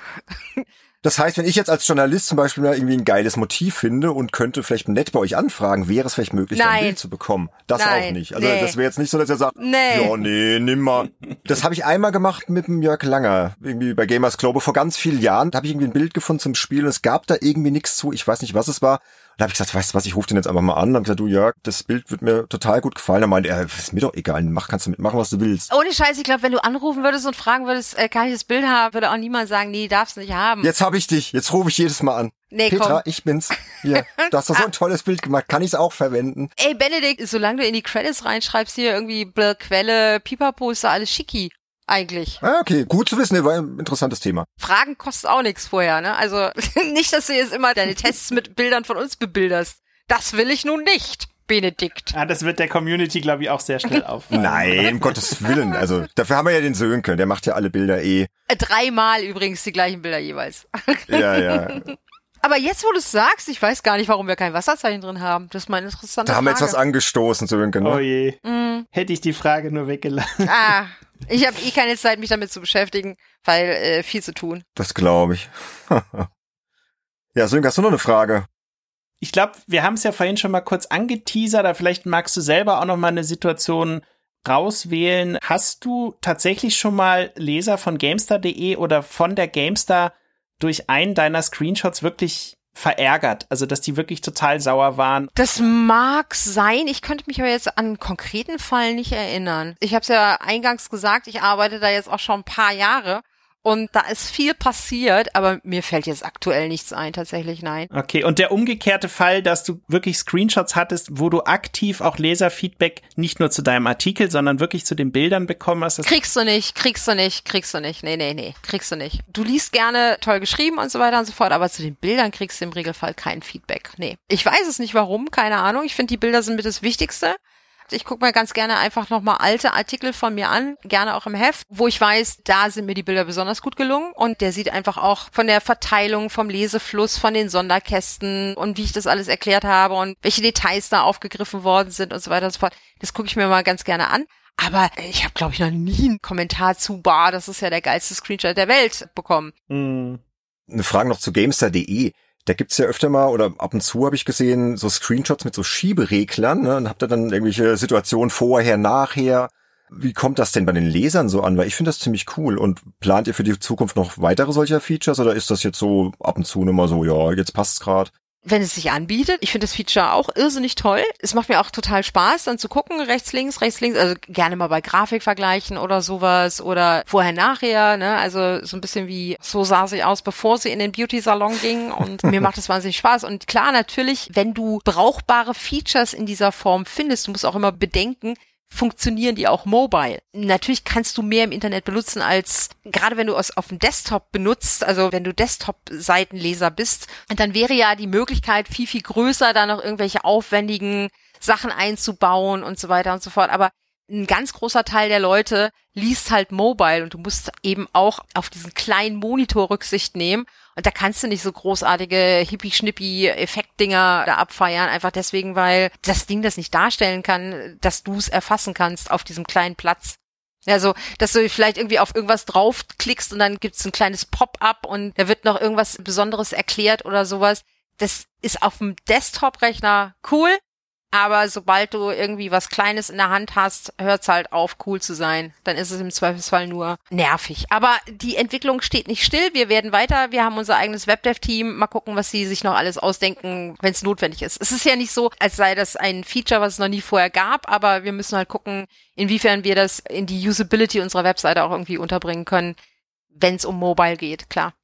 Das heißt, wenn ich jetzt als Journalist zum Beispiel mal irgendwie ein geiles Motiv finde und könnte vielleicht nett bei euch anfragen, wäre es vielleicht möglich, Nein. ein Bild zu bekommen. Das Nein. auch nicht. Also Nee. das wäre jetzt nicht so, dass ihr sagt, Nee. ja, nee, nimm mal. Das habe ich einmal gemacht mit dem Jörg Langer, irgendwie bei Gamers Global vor ganz vielen Jahren. Da habe ich irgendwie ein Bild gefunden zum Spiel und es gab da irgendwie nichts zu. Ich weiß nicht, was es war. Und da habe ich gesagt, weißt du was, ich rufe den jetzt einfach mal an. Und hab gesagt, du Jörg, das Bild wird mir total gut gefallen. Da meinte er, ist mir doch egal, mach, kannst du mitmachen, was du willst. Ohne Scheiß, ich glaube, wenn du anrufen würdest und fragen würdest, äh, kann ich das Bild haben, würde auch niemand sagen, nee, darfst nicht haben. Jetzt habe ich dich, jetzt rufe ich jedes Mal an. Nee, Petra, komm. ich bin's. Hier, du hast doch so ein tolles Bild gemacht, kann ich es auch verwenden? Ey, Benedikt, solange du in die Credits reinschreibst, hier irgendwie Bl- Quelle, Pipapo, ist da alles schicki. Eigentlich. Ah, okay, gut zu wissen, war ein interessantes Thema. Fragen kostet auch nichts vorher, ne? Also nicht, dass du jetzt immer deine Tests mit Bildern von uns bebilderst. Das will ich nun nicht, Benedikt. Ah, das wird der Community, glaube ich, auch sehr schnell auffallen. Nein, um Gottes Willen. Also dafür haben wir ja den Sönke, der macht ja alle Bilder eh. Äh, Dreimal übrigens die gleichen Bilder jeweils. Ja, ja. Aber jetzt, wo du es sagst, ich weiß gar nicht, warum wir kein Wasserzeichen drin haben. Das ist mal eine interessante Da haben wir jetzt was angestoßen, Sönke, Oh ne? je. Mm. Hätte ich die Frage nur weggelassen. Ah, ich habe eh keine Zeit, mich damit zu beschäftigen, weil äh, viel zu tun. Das glaube ich. ja, Sönke, hast du noch eine Frage? Ich glaube, wir haben es ja vorhin schon mal kurz angeteasert, aber vielleicht magst du selber auch noch mal eine Situation rauswählen. Hast du tatsächlich schon mal Leser von GameStar.de oder von der GameStar durch einen deiner Screenshots wirklich verärgert? Also, dass die wirklich total sauer waren? Das mag sein. Ich könnte mich aber jetzt an einen konkreten Fall nicht erinnern. Ich habe es ja eingangs gesagt, ich arbeite da jetzt auch schon ein paar Jahre. Und da ist viel passiert, aber mir fällt jetzt aktuell nichts ein, tatsächlich nein. Okay, und der umgekehrte Fall, dass du wirklich Screenshots hattest, wo du aktiv auch Leserfeedback nicht nur zu deinem Artikel, sondern wirklich zu den Bildern bekommen hast. Kriegst du nicht, kriegst du nicht, kriegst du nicht. Nee, nee, nee, kriegst du nicht. Du liest gerne toll geschrieben und so weiter und so fort, aber zu den Bildern kriegst du im Regelfall kein Feedback. Nee. Ich weiß es nicht warum, keine Ahnung. Ich finde, die Bilder sind mit das Wichtigste. Ich gucke mir ganz gerne einfach nochmal alte Artikel von mir an, gerne auch im Heft, wo ich weiß, da sind mir die Bilder besonders gut gelungen und der sieht einfach auch von der Verteilung, vom Lesefluss, von den Sonderkästen und wie ich das alles erklärt habe und welche Details da aufgegriffen worden sind und so weiter und so fort. Das gucke ich mir mal ganz gerne an. Aber ich habe, glaube ich, noch nie einen Kommentar zu, bah, das ist ja der geilste Screenshot der Welt bekommen. Mm. Eine Frage noch zu Gamestar.de da gibt's ja öfter mal oder ab und zu habe ich gesehen, so Screenshots mit so Schiebereglern ne, und habt ihr dann irgendwelche Situationen vorher, nachher. Wie kommt das denn bei den Lesern so an? Weil ich finde das ziemlich cool. Und plant ihr für die Zukunft noch weitere solcher Features oder ist das jetzt so ab und zu nur mal so, ja, jetzt passt's gerade? Wenn es sich anbietet. Ich finde das Feature auch irrsinnig toll. Es macht mir auch total Spaß, dann zu gucken, rechts, links, rechts, links, also gerne mal bei Grafik vergleichen oder sowas oder vorher, nachher, ne, also so ein bisschen wie, so sah sie aus, bevor sie in den Beauty-Salon ging und mir macht es wahnsinnig Spaß. Und klar, natürlich, wenn du brauchbare Features in dieser Form findest, du musst auch immer bedenken, funktionieren die auch mobile. Natürlich kannst du mehr im Internet benutzen als, gerade wenn du es auf dem Desktop benutzt, also wenn du Desktop-Seitenleser bist, dann wäre ja die Möglichkeit viel, viel größer, da noch irgendwelche aufwendigen Sachen einzubauen und so weiter und so fort. Aber ein ganz großer Teil der Leute liest halt mobile und du musst eben auch auf diesen kleinen Monitor Rücksicht nehmen und da kannst du nicht so großartige hippie-schnippi-Effektdinger da abfeiern, einfach deswegen, weil das Ding das nicht darstellen kann, dass du es erfassen kannst auf diesem kleinen Platz. Also, dass du vielleicht irgendwie auf irgendwas draufklickst und dann gibt's ein kleines Pop-up und da wird noch irgendwas Besonderes erklärt oder sowas. Das ist auf dem Desktop-Rechner cool, aber sobald du irgendwie was Kleines in der Hand hast, hört's halt auf, cool zu sein. Dann ist es im Zweifelsfall nur nervig. Aber die Entwicklung steht nicht still. Wir werden weiter. Wir haben unser eigenes Webdev-Team. Mal gucken, was sie sich noch alles ausdenken, wenn es notwendig ist. Es ist ja nicht so, als sei das ein Feature, was es noch nie vorher gab, aber wir müssen halt gucken, inwiefern wir das in die Usability unserer Webseite auch irgendwie unterbringen können, wenn es um Mobile geht, klar.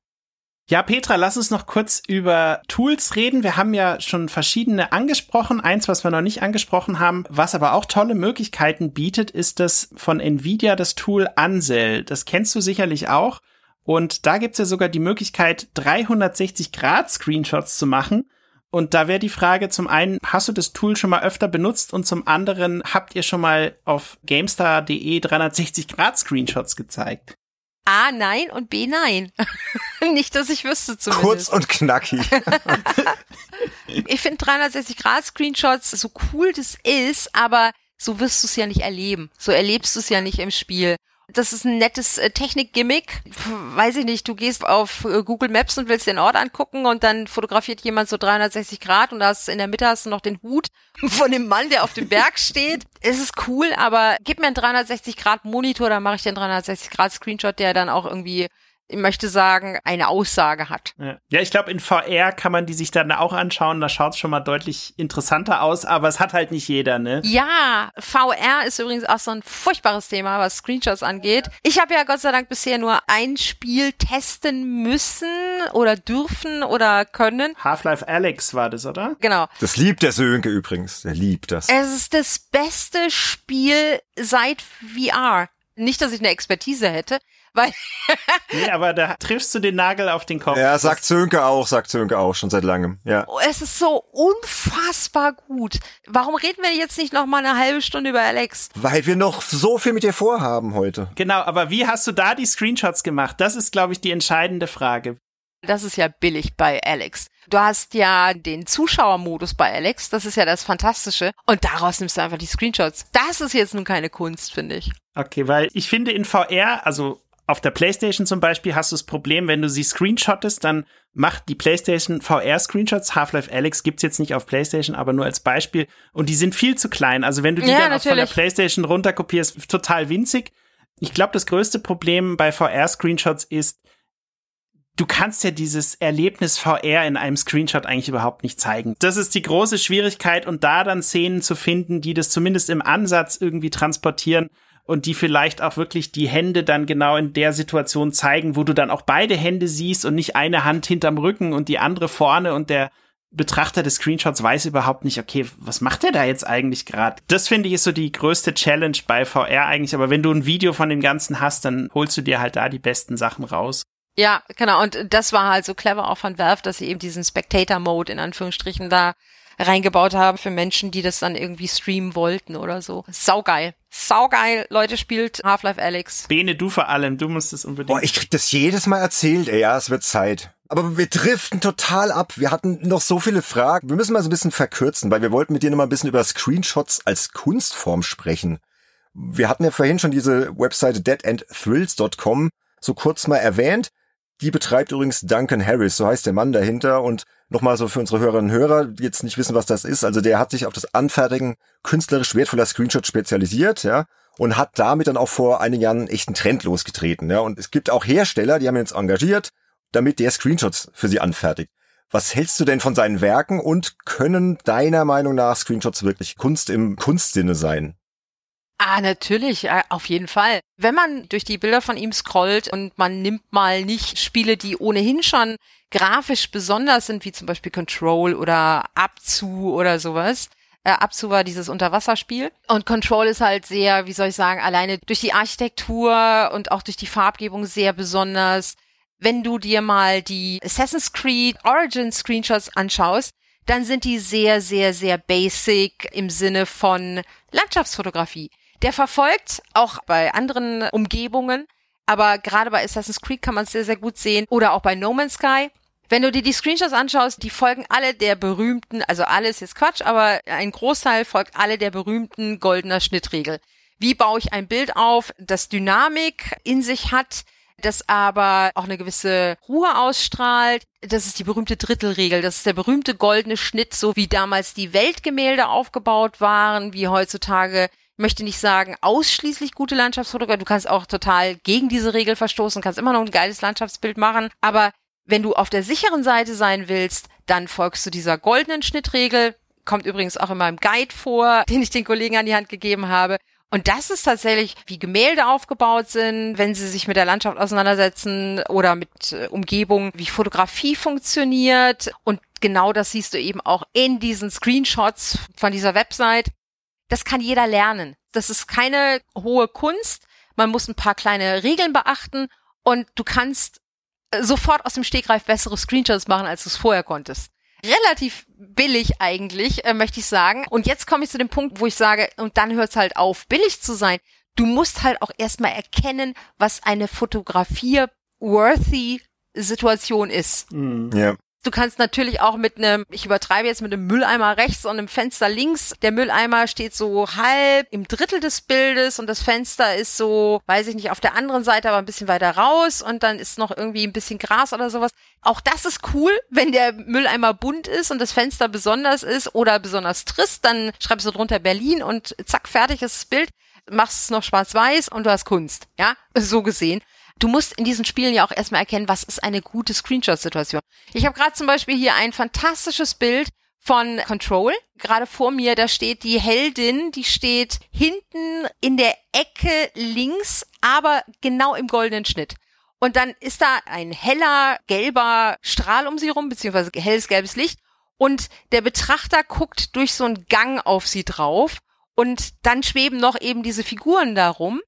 Ja, Petra, lass uns noch kurz über Tools reden. Wir haben ja schon verschiedene angesprochen. Eins, was wir noch nicht angesprochen haben, was aber auch tolle Möglichkeiten bietet, ist das von Nvidia das Tool Ansel. Das kennst du sicherlich auch. Und da gibt's ja sogar die Möglichkeit, 360 Grad Screenshots zu machen. Und da wäre die Frage zum einen, hast du das Tool schon mal öfter benutzt? Und zum anderen, habt ihr schon mal auf GameStar.de 360 Grad Screenshots gezeigt? A, nein und B, nein. Nicht, dass ich wüsste zumindest. Kurz und knackig. ich finde 360 Grad Screenshots so cool das ist, aber so wirst du es ja nicht erleben. So erlebst du es ja nicht im Spiel. Das ist ein nettes äh, Technik-Gimmick. Weiß ich nicht, du gehst auf äh, Google Maps und willst den Ort angucken und dann fotografiert jemand so 360 Grad und hast in der Mitte hast du noch den Hut von dem Mann, der auf dem Berg steht. Es ist cool, aber gib mir einen 360 Grad Monitor, dann mache ich den 360 Grad Screenshot, der dann auch irgendwie ich möchte sagen, eine Aussage hat. Ja, ja ich glaube, in VR kann man die sich dann auch anschauen. Da schaut es schon mal deutlich interessanter aus, aber es hat halt nicht jeder, ne? Ja, VR ist übrigens auch so ein furchtbares Thema, was Screenshots angeht. Ich habe ja Gott sei Dank bisher nur ein Spiel testen müssen oder dürfen oder können. Half-Life Alex war das, oder? Genau. Das liebt der Sönke übrigens. Der liebt das. Es ist das beste Spiel seit VR. Nicht, dass ich eine Expertise hätte, weil nee, aber da triffst du den Nagel auf den Kopf. Ja, sagt Zönke auch, sagt Zönke auch schon seit langem. Ja. Oh, es ist so unfassbar gut. Warum reden wir jetzt nicht noch mal eine halbe Stunde über Alex? Weil wir noch so viel mit dir vorhaben heute. Genau, aber wie hast du da die Screenshots gemacht? Das ist, glaube ich, die entscheidende Frage. Das ist ja billig bei Alex. Du hast ja den Zuschauermodus bei Alex, das ist ja das Fantastische. Und daraus nimmst du einfach die Screenshots. Das ist jetzt nun keine Kunst, finde ich. Okay, weil ich finde in VR, also auf der PlayStation zum Beispiel hast du das Problem, wenn du sie screenshottest, dann macht die PlayStation VR-Screenshots. Half-Life Alex gibt's jetzt nicht auf PlayStation, aber nur als Beispiel. Und die sind viel zu klein. Also wenn du die ja, dann auch von der PlayStation runterkopierst, total winzig. Ich glaube, das größte Problem bei VR-Screenshots ist, du kannst ja dieses Erlebnis VR in einem Screenshot eigentlich überhaupt nicht zeigen. Das ist die große Schwierigkeit und da dann Szenen zu finden, die das zumindest im Ansatz irgendwie transportieren und die vielleicht auch wirklich die Hände dann genau in der Situation zeigen, wo du dann auch beide Hände siehst und nicht eine Hand hinterm Rücken und die andere vorne und der Betrachter des Screenshots weiß überhaupt nicht, okay, was macht der da jetzt eigentlich gerade? Das finde ich ist so die größte Challenge bei VR eigentlich, aber wenn du ein Video von dem Ganzen hast, dann holst du dir halt da die besten Sachen raus. Ja, genau. Und das war halt so clever auch von Valve, dass sie eben diesen Spectator-Mode in Anführungsstrichen da reingebaut haben für Menschen, die das dann irgendwie streamen wollten oder so. Saugeil. Saugeil. Leute, spielt Half-Life Alex. Bene, du vor allem. Du musst es unbedingt. Boah, ich krieg das jedes Mal erzählt, ey. Ja, es wird Zeit. Aber wir driften total ab. Wir hatten noch so viele Fragen. Wir müssen mal so ein bisschen verkürzen, weil wir wollten mit dir noch mal ein bisschen über Screenshots als Kunstform sprechen. Wir hatten ja vorhin schon diese Webseite deadendthrills.com so kurz mal erwähnt. Die betreibt übrigens Duncan Harris, so heißt der Mann dahinter. Und nochmal so für unsere Hörerinnen und Hörer, die jetzt nicht wissen, was das ist. Also der hat sich auf das Anfertigen künstlerisch wertvoller Screenshots spezialisiert, ja, und hat damit dann auch vor einigen Jahren einen echten Trend losgetreten, ja. Und es gibt auch Hersteller, die haben ihn jetzt engagiert, damit der Screenshots für sie anfertigt. Was hältst du denn von seinen Werken und können deiner Meinung nach Screenshots wirklich Kunst im Kunstsinne sein? Ah, natürlich, äh, auf jeden Fall. Wenn man durch die Bilder von ihm scrollt und man nimmt mal nicht Spiele, die ohnehin schon grafisch besonders sind, wie zum Beispiel Control oder Abzu oder sowas. Äh, Abzu war dieses Unterwasserspiel. Und Control ist halt sehr, wie soll ich sagen, alleine durch die Architektur und auch durch die Farbgebung sehr besonders. Wenn du dir mal die Assassin's Creed Origin Screenshots anschaust, dann sind die sehr, sehr, sehr basic im Sinne von Landschaftsfotografie. Der verfolgt auch bei anderen Umgebungen, aber gerade bei Assassin's Creed kann man es sehr, sehr gut sehen oder auch bei No Man's Sky. Wenn du dir die Screenshots anschaust, die folgen alle der berühmten, also alles ist Quatsch, aber ein Großteil folgt alle der berühmten goldener Schnittregel. Wie baue ich ein Bild auf, das Dynamik in sich hat, das aber auch eine gewisse Ruhe ausstrahlt. Das ist die berühmte Drittelregel. Das ist der berühmte goldene Schnitt, so wie damals die Weltgemälde aufgebaut waren, wie heutzutage möchte nicht sagen, ausschließlich gute Landschaftsfotografie. Du kannst auch total gegen diese Regel verstoßen, kannst immer noch ein geiles Landschaftsbild machen. Aber wenn du auf der sicheren Seite sein willst, dann folgst du dieser goldenen Schnittregel. Kommt übrigens auch in meinem Guide vor, den ich den Kollegen an die Hand gegeben habe. Und das ist tatsächlich, wie Gemälde aufgebaut sind, wenn sie sich mit der Landschaft auseinandersetzen oder mit äh, Umgebung, wie Fotografie funktioniert. Und genau das siehst du eben auch in diesen Screenshots von dieser Website das kann jeder lernen. Das ist keine hohe Kunst. Man muss ein paar kleine Regeln beachten und du kannst äh, sofort aus dem Stegreif bessere Screenshots machen, als du es vorher konntest. Relativ billig eigentlich, äh, möchte ich sagen. Und jetzt komme ich zu dem Punkt, wo ich sage, und dann hört es halt auf, billig zu sein. Du musst halt auch erstmal erkennen, was eine Fotografie-worthy Situation ist. Mhm. Ja. Du kannst natürlich auch mit einem, ich übertreibe jetzt mit einem Mülleimer rechts und einem Fenster links. Der Mülleimer steht so halb im Drittel des Bildes und das Fenster ist so, weiß ich nicht, auf der anderen Seite, aber ein bisschen weiter raus und dann ist noch irgendwie ein bisschen Gras oder sowas. Auch das ist cool, wenn der Mülleimer bunt ist und das Fenster besonders ist oder besonders trist, dann schreibst du drunter Berlin und zack, fertig ist das Bild machst es noch schwarz-weiß und du hast Kunst. Ja, so gesehen. Du musst in diesen Spielen ja auch erstmal erkennen, was ist eine gute Screenshot-Situation. Ich habe gerade zum Beispiel hier ein fantastisches Bild von Control. Gerade vor mir, da steht die Heldin, die steht hinten in der Ecke links, aber genau im goldenen Schnitt. Und dann ist da ein heller gelber Strahl um sie rum, beziehungsweise helles gelbes Licht. Und der Betrachter guckt durch so einen Gang auf sie drauf. Und dann schweben noch eben diese Figuren darum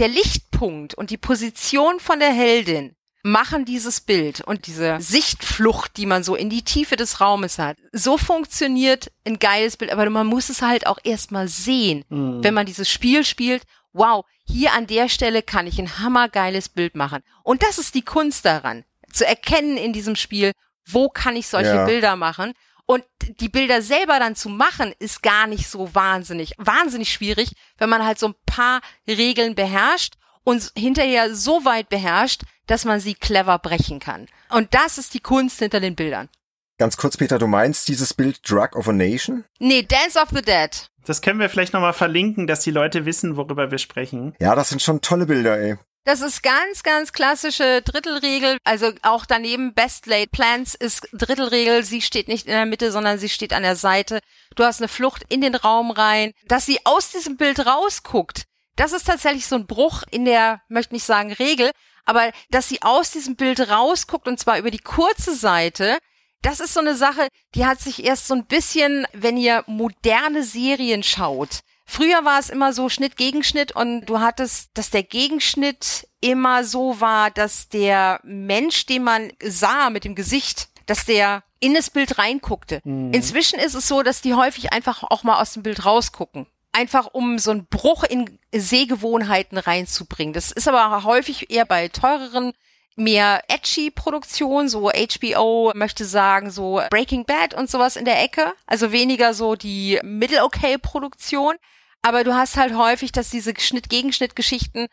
der Lichtpunkt und die Position von der Heldin machen dieses Bild und diese Sichtflucht, die man so in die Tiefe des Raumes hat. So funktioniert ein geiles Bild, aber man muss es halt auch erstmal sehen, mhm. wenn man dieses Spiel spielt. Wow, hier an der Stelle kann ich ein hammergeiles Bild machen. Und das ist die Kunst daran, zu erkennen in diesem Spiel, wo kann ich solche ja. Bilder machen und die Bilder selber dann zu machen, ist gar nicht so wahnsinnig, wahnsinnig schwierig, wenn man halt so ein paar Regeln beherrscht und hinterher so weit beherrscht, dass man sie clever brechen kann. Und das ist die Kunst hinter den Bildern. Ganz kurz, Peter, du meinst dieses Bild Drug of a Nation? Nee, Dance of the Dead. Das können wir vielleicht nochmal verlinken, dass die Leute wissen, worüber wir sprechen. Ja, das sind schon tolle Bilder, ey. Das ist ganz, ganz klassische Drittelregel. Also auch daneben Best Laid Plans ist Drittelregel. Sie steht nicht in der Mitte, sondern sie steht an der Seite. Du hast eine Flucht in den Raum rein. Dass sie aus diesem Bild rausguckt, das ist tatsächlich so ein Bruch in der, möchte nicht sagen Regel, aber dass sie aus diesem Bild rausguckt und zwar über die kurze Seite, das ist so eine Sache, die hat sich erst so ein bisschen, wenn ihr moderne Serien schaut. Früher war es immer so Schnitt Gegenschnitt und du hattest, dass der Gegenschnitt immer so war, dass der Mensch, den man sah mit dem Gesicht, dass der in das Bild reinguckte. Mhm. Inzwischen ist es so, dass die häufig einfach auch mal aus dem Bild rausgucken. Einfach um so einen Bruch in Sehgewohnheiten reinzubringen. Das ist aber häufig eher bei teureren mehr edgy Produktion, so HBO möchte sagen, so Breaking Bad und sowas in der Ecke. Also weniger so die Middle Okay Produktion. Aber du hast halt häufig, dass diese Schnitt-Gegenschnitt-Geschichten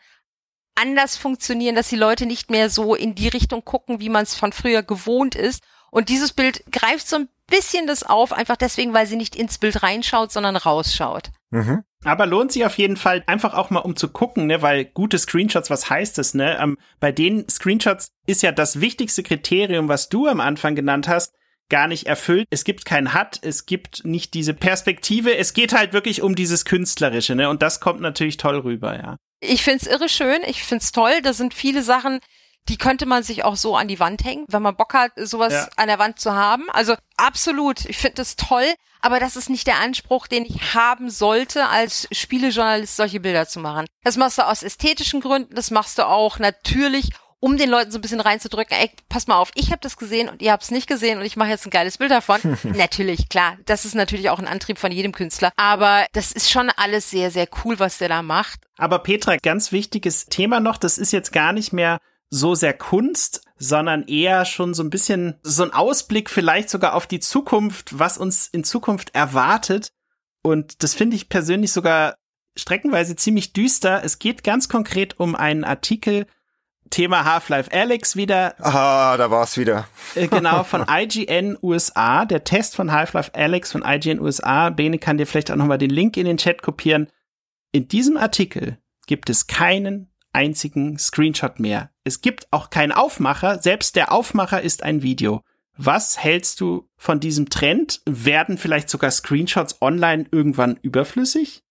anders funktionieren, dass die Leute nicht mehr so in die Richtung gucken, wie man es von früher gewohnt ist. Und dieses Bild greift so ein bisschen das auf, einfach deswegen, weil sie nicht ins Bild reinschaut, sondern rausschaut. Mhm. Aber lohnt sich auf jeden Fall einfach auch mal um zu gucken, ne, weil gute Screenshots, was heißt das, ne? Ähm, bei den Screenshots ist ja das wichtigste Kriterium, was du am Anfang genannt hast, gar nicht erfüllt. Es gibt kein Hut, es gibt nicht diese Perspektive. Es geht halt wirklich um dieses Künstlerische, ne? Und das kommt natürlich toll rüber, ja. Ich find's irre schön, ich find's toll. Da sind viele Sachen, die könnte man sich auch so an die Wand hängen, wenn man Bock hat, sowas ja. an der Wand zu haben. Also absolut, ich finde das toll, aber das ist nicht der Anspruch, den ich haben sollte, als Spielejournalist solche Bilder zu machen. Das machst du aus ästhetischen Gründen, das machst du auch natürlich, um den Leuten so ein bisschen reinzudrücken, ey, pass mal auf, ich habe das gesehen und ihr habt es nicht gesehen und ich mache jetzt ein geiles Bild davon. natürlich, klar, das ist natürlich auch ein Antrieb von jedem Künstler, aber das ist schon alles sehr, sehr cool, was der da macht. Aber Petra, ganz wichtiges Thema noch, das ist jetzt gar nicht mehr so sehr Kunst, sondern eher schon so ein bisschen so ein Ausblick vielleicht sogar auf die Zukunft, was uns in Zukunft erwartet. Und das finde ich persönlich sogar streckenweise ziemlich düster. Es geht ganz konkret um einen Artikel, Thema Half-Life Alex wieder. Ah, da war's wieder. Äh, genau, von IGN USA. Der Test von Half-Life Alex von IGN USA. Bene kann dir vielleicht auch nochmal den Link in den Chat kopieren. In diesem Artikel gibt es keinen einzigen Screenshot mehr. Es gibt auch keinen Aufmacher, selbst der Aufmacher ist ein Video. Was hältst du von diesem Trend? Werden vielleicht sogar Screenshots online irgendwann überflüssig?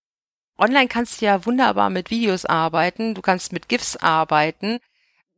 Online kannst du ja wunderbar mit Videos arbeiten, du kannst mit GIFs arbeiten,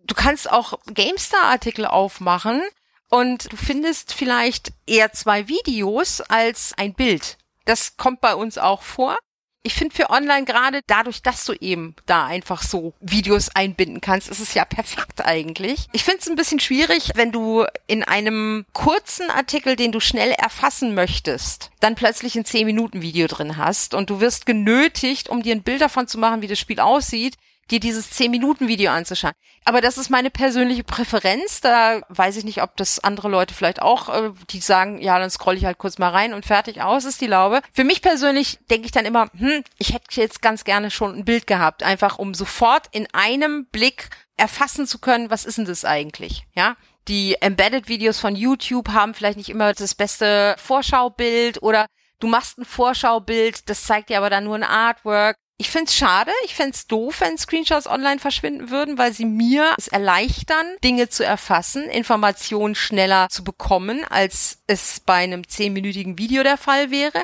du kannst auch GameStar-Artikel aufmachen und du findest vielleicht eher zwei Videos als ein Bild. Das kommt bei uns auch vor. Ich finde für online gerade dadurch, dass du eben da einfach so Videos einbinden kannst, ist es ja perfekt eigentlich. Ich finde es ein bisschen schwierig, wenn du in einem kurzen Artikel, den du schnell erfassen möchtest, dann plötzlich ein 10 Minuten Video drin hast und du wirst genötigt, um dir ein Bild davon zu machen, wie das Spiel aussieht, dir dieses 10-Minuten-Video anzuschauen. Aber das ist meine persönliche Präferenz. Da weiß ich nicht, ob das andere Leute vielleicht auch, äh, die sagen, ja, dann scroll ich halt kurz mal rein und fertig aus ist die Laube. Für mich persönlich denke ich dann immer, hm, ich hätte jetzt ganz gerne schon ein Bild gehabt, einfach um sofort in einem Blick erfassen zu können, was ist denn das eigentlich, ja? Die Embedded-Videos von YouTube haben vielleicht nicht immer das beste Vorschaubild oder du machst ein Vorschaubild, das zeigt dir aber dann nur ein Artwork ich find's schade, ich find's doof, wenn Screenshots online verschwinden würden, weil sie mir es erleichtern, Dinge zu erfassen, Informationen schneller zu bekommen, als es bei einem zehnminütigen Video der Fall wäre.